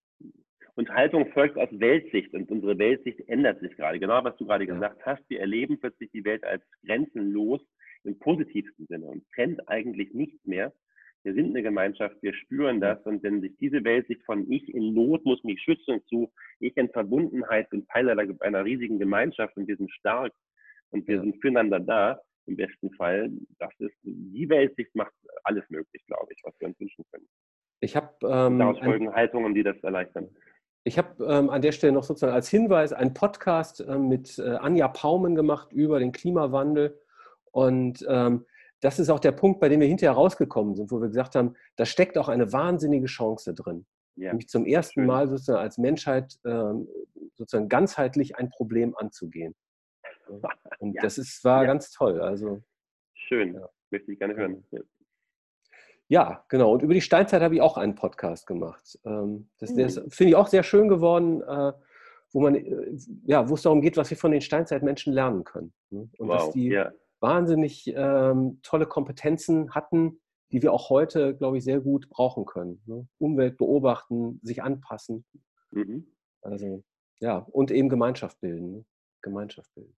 Und Haltung folgt aus Weltsicht und unsere Weltsicht ändert sich gerade. Genau, was du gerade gesagt hast. Wir erleben plötzlich die Welt als grenzenlos im positivsten Sinne und trennt eigentlich nichts mehr. Wir sind eine Gemeinschaft, wir spüren das und wenn sich diese Weltsicht von ich in Not muss mich schützen zu ich in Verbundenheit bin Teil einer, einer riesigen Gemeinschaft und wir sind stark, und wir ja. sind füreinander da, im besten Fall, das ist, die Weltsicht macht alles möglich, glaube ich, was wir uns wünschen können. Ich habe ähm, daraus folgen Haltungen, die das erleichtern. Ich habe ähm, an der Stelle noch sozusagen als Hinweis einen Podcast ähm, mit äh, Anja Paumen gemacht über den Klimawandel. Und ähm, das ist auch der Punkt, bei dem wir hinterher rausgekommen sind, wo wir gesagt haben, da steckt auch eine wahnsinnige Chance drin. Ja. Nämlich zum ersten Schön. Mal sozusagen als Menschheit ähm, sozusagen ganzheitlich ein Problem anzugehen. Und ja. das ist, war ja. ganz toll. Also, Schön, möchte ich gerne hören. Ja, genau. Und über die Steinzeit habe ich auch einen Podcast gemacht. Ähm, das, das hm. finde ich auch sehr schön geworden, äh, wo man, äh, ja, wo es darum geht, was wir von den Steinzeitmenschen lernen können. Ne? Und wow, dass die yeah. wahnsinnig ähm, tolle Kompetenzen hatten, die wir auch heute, glaube ich, sehr gut brauchen können. Ne? Umwelt beobachten, sich anpassen. Mhm. Also, ja, und eben Gemeinschaft bilden. Ne? Gemeinschaft bilden.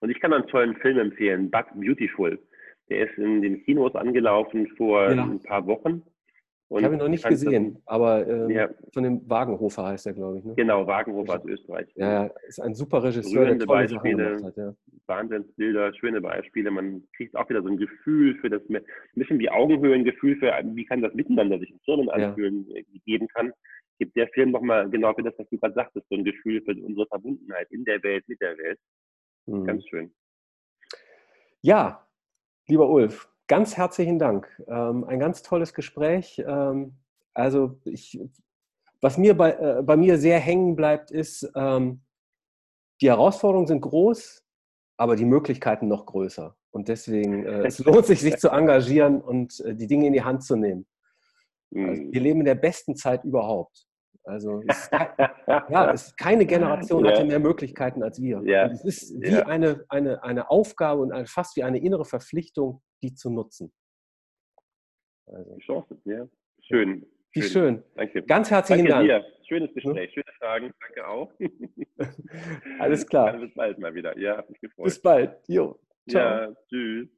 Und ich kann einen tollen Film empfehlen, But Beautiful. Der ist in den Kinos angelaufen vor ja. ein paar Wochen. Und ich habe ihn noch nicht gesehen, das, aber äh, ja. von dem Wagenhofer heißt er, glaube ich. Ne? Genau, Wagenhofer aus Österreich. Ja, ist ein super Regisseur, der tolle Beispiele, hat, ja. Wahnsinnsbilder, schöne Beispiele. Man kriegt auch wieder so ein Gefühl für das, ein bisschen wie Augenhöhe, ein Gefühl für, wie kann das Miteinander sich in Firmen anfühlen, ja. Äh, geben kann. Gibt der Film nochmal genau für das, was du gerade sagtest, so ein Gefühl für unsere Verbundenheit in der Welt, mit der Welt. Mhm. Ganz schön. Ja, Lieber Ulf, ganz herzlichen Dank. Ähm, ein ganz tolles Gespräch. Ähm, also ich, was mir bei, äh, bei mir sehr hängen bleibt, ist, ähm, die Herausforderungen sind groß, aber die Möglichkeiten noch größer. Und deswegen, äh, es lohnt sich, sich zu engagieren und äh, die Dinge in die Hand zu nehmen. Also, wir leben in der besten Zeit überhaupt. Also es ja, es keine Generation ja. hatte mehr Möglichkeiten als wir. Ja. es ist wie ja. eine, eine, eine Aufgabe und eine, fast wie eine innere Verpflichtung, die zu nutzen. Also. Chance, ja. Schön. Wie schön. schön. Danke. Ganz herzlichen Danke Dank. Dir. Schönes Gespräch, schöne Fragen. Danke auch. Alles klar. Dann bis bald mal wieder. Ja, mich gefreut. Bis bald. Jo. Ciao. Ja, tschüss.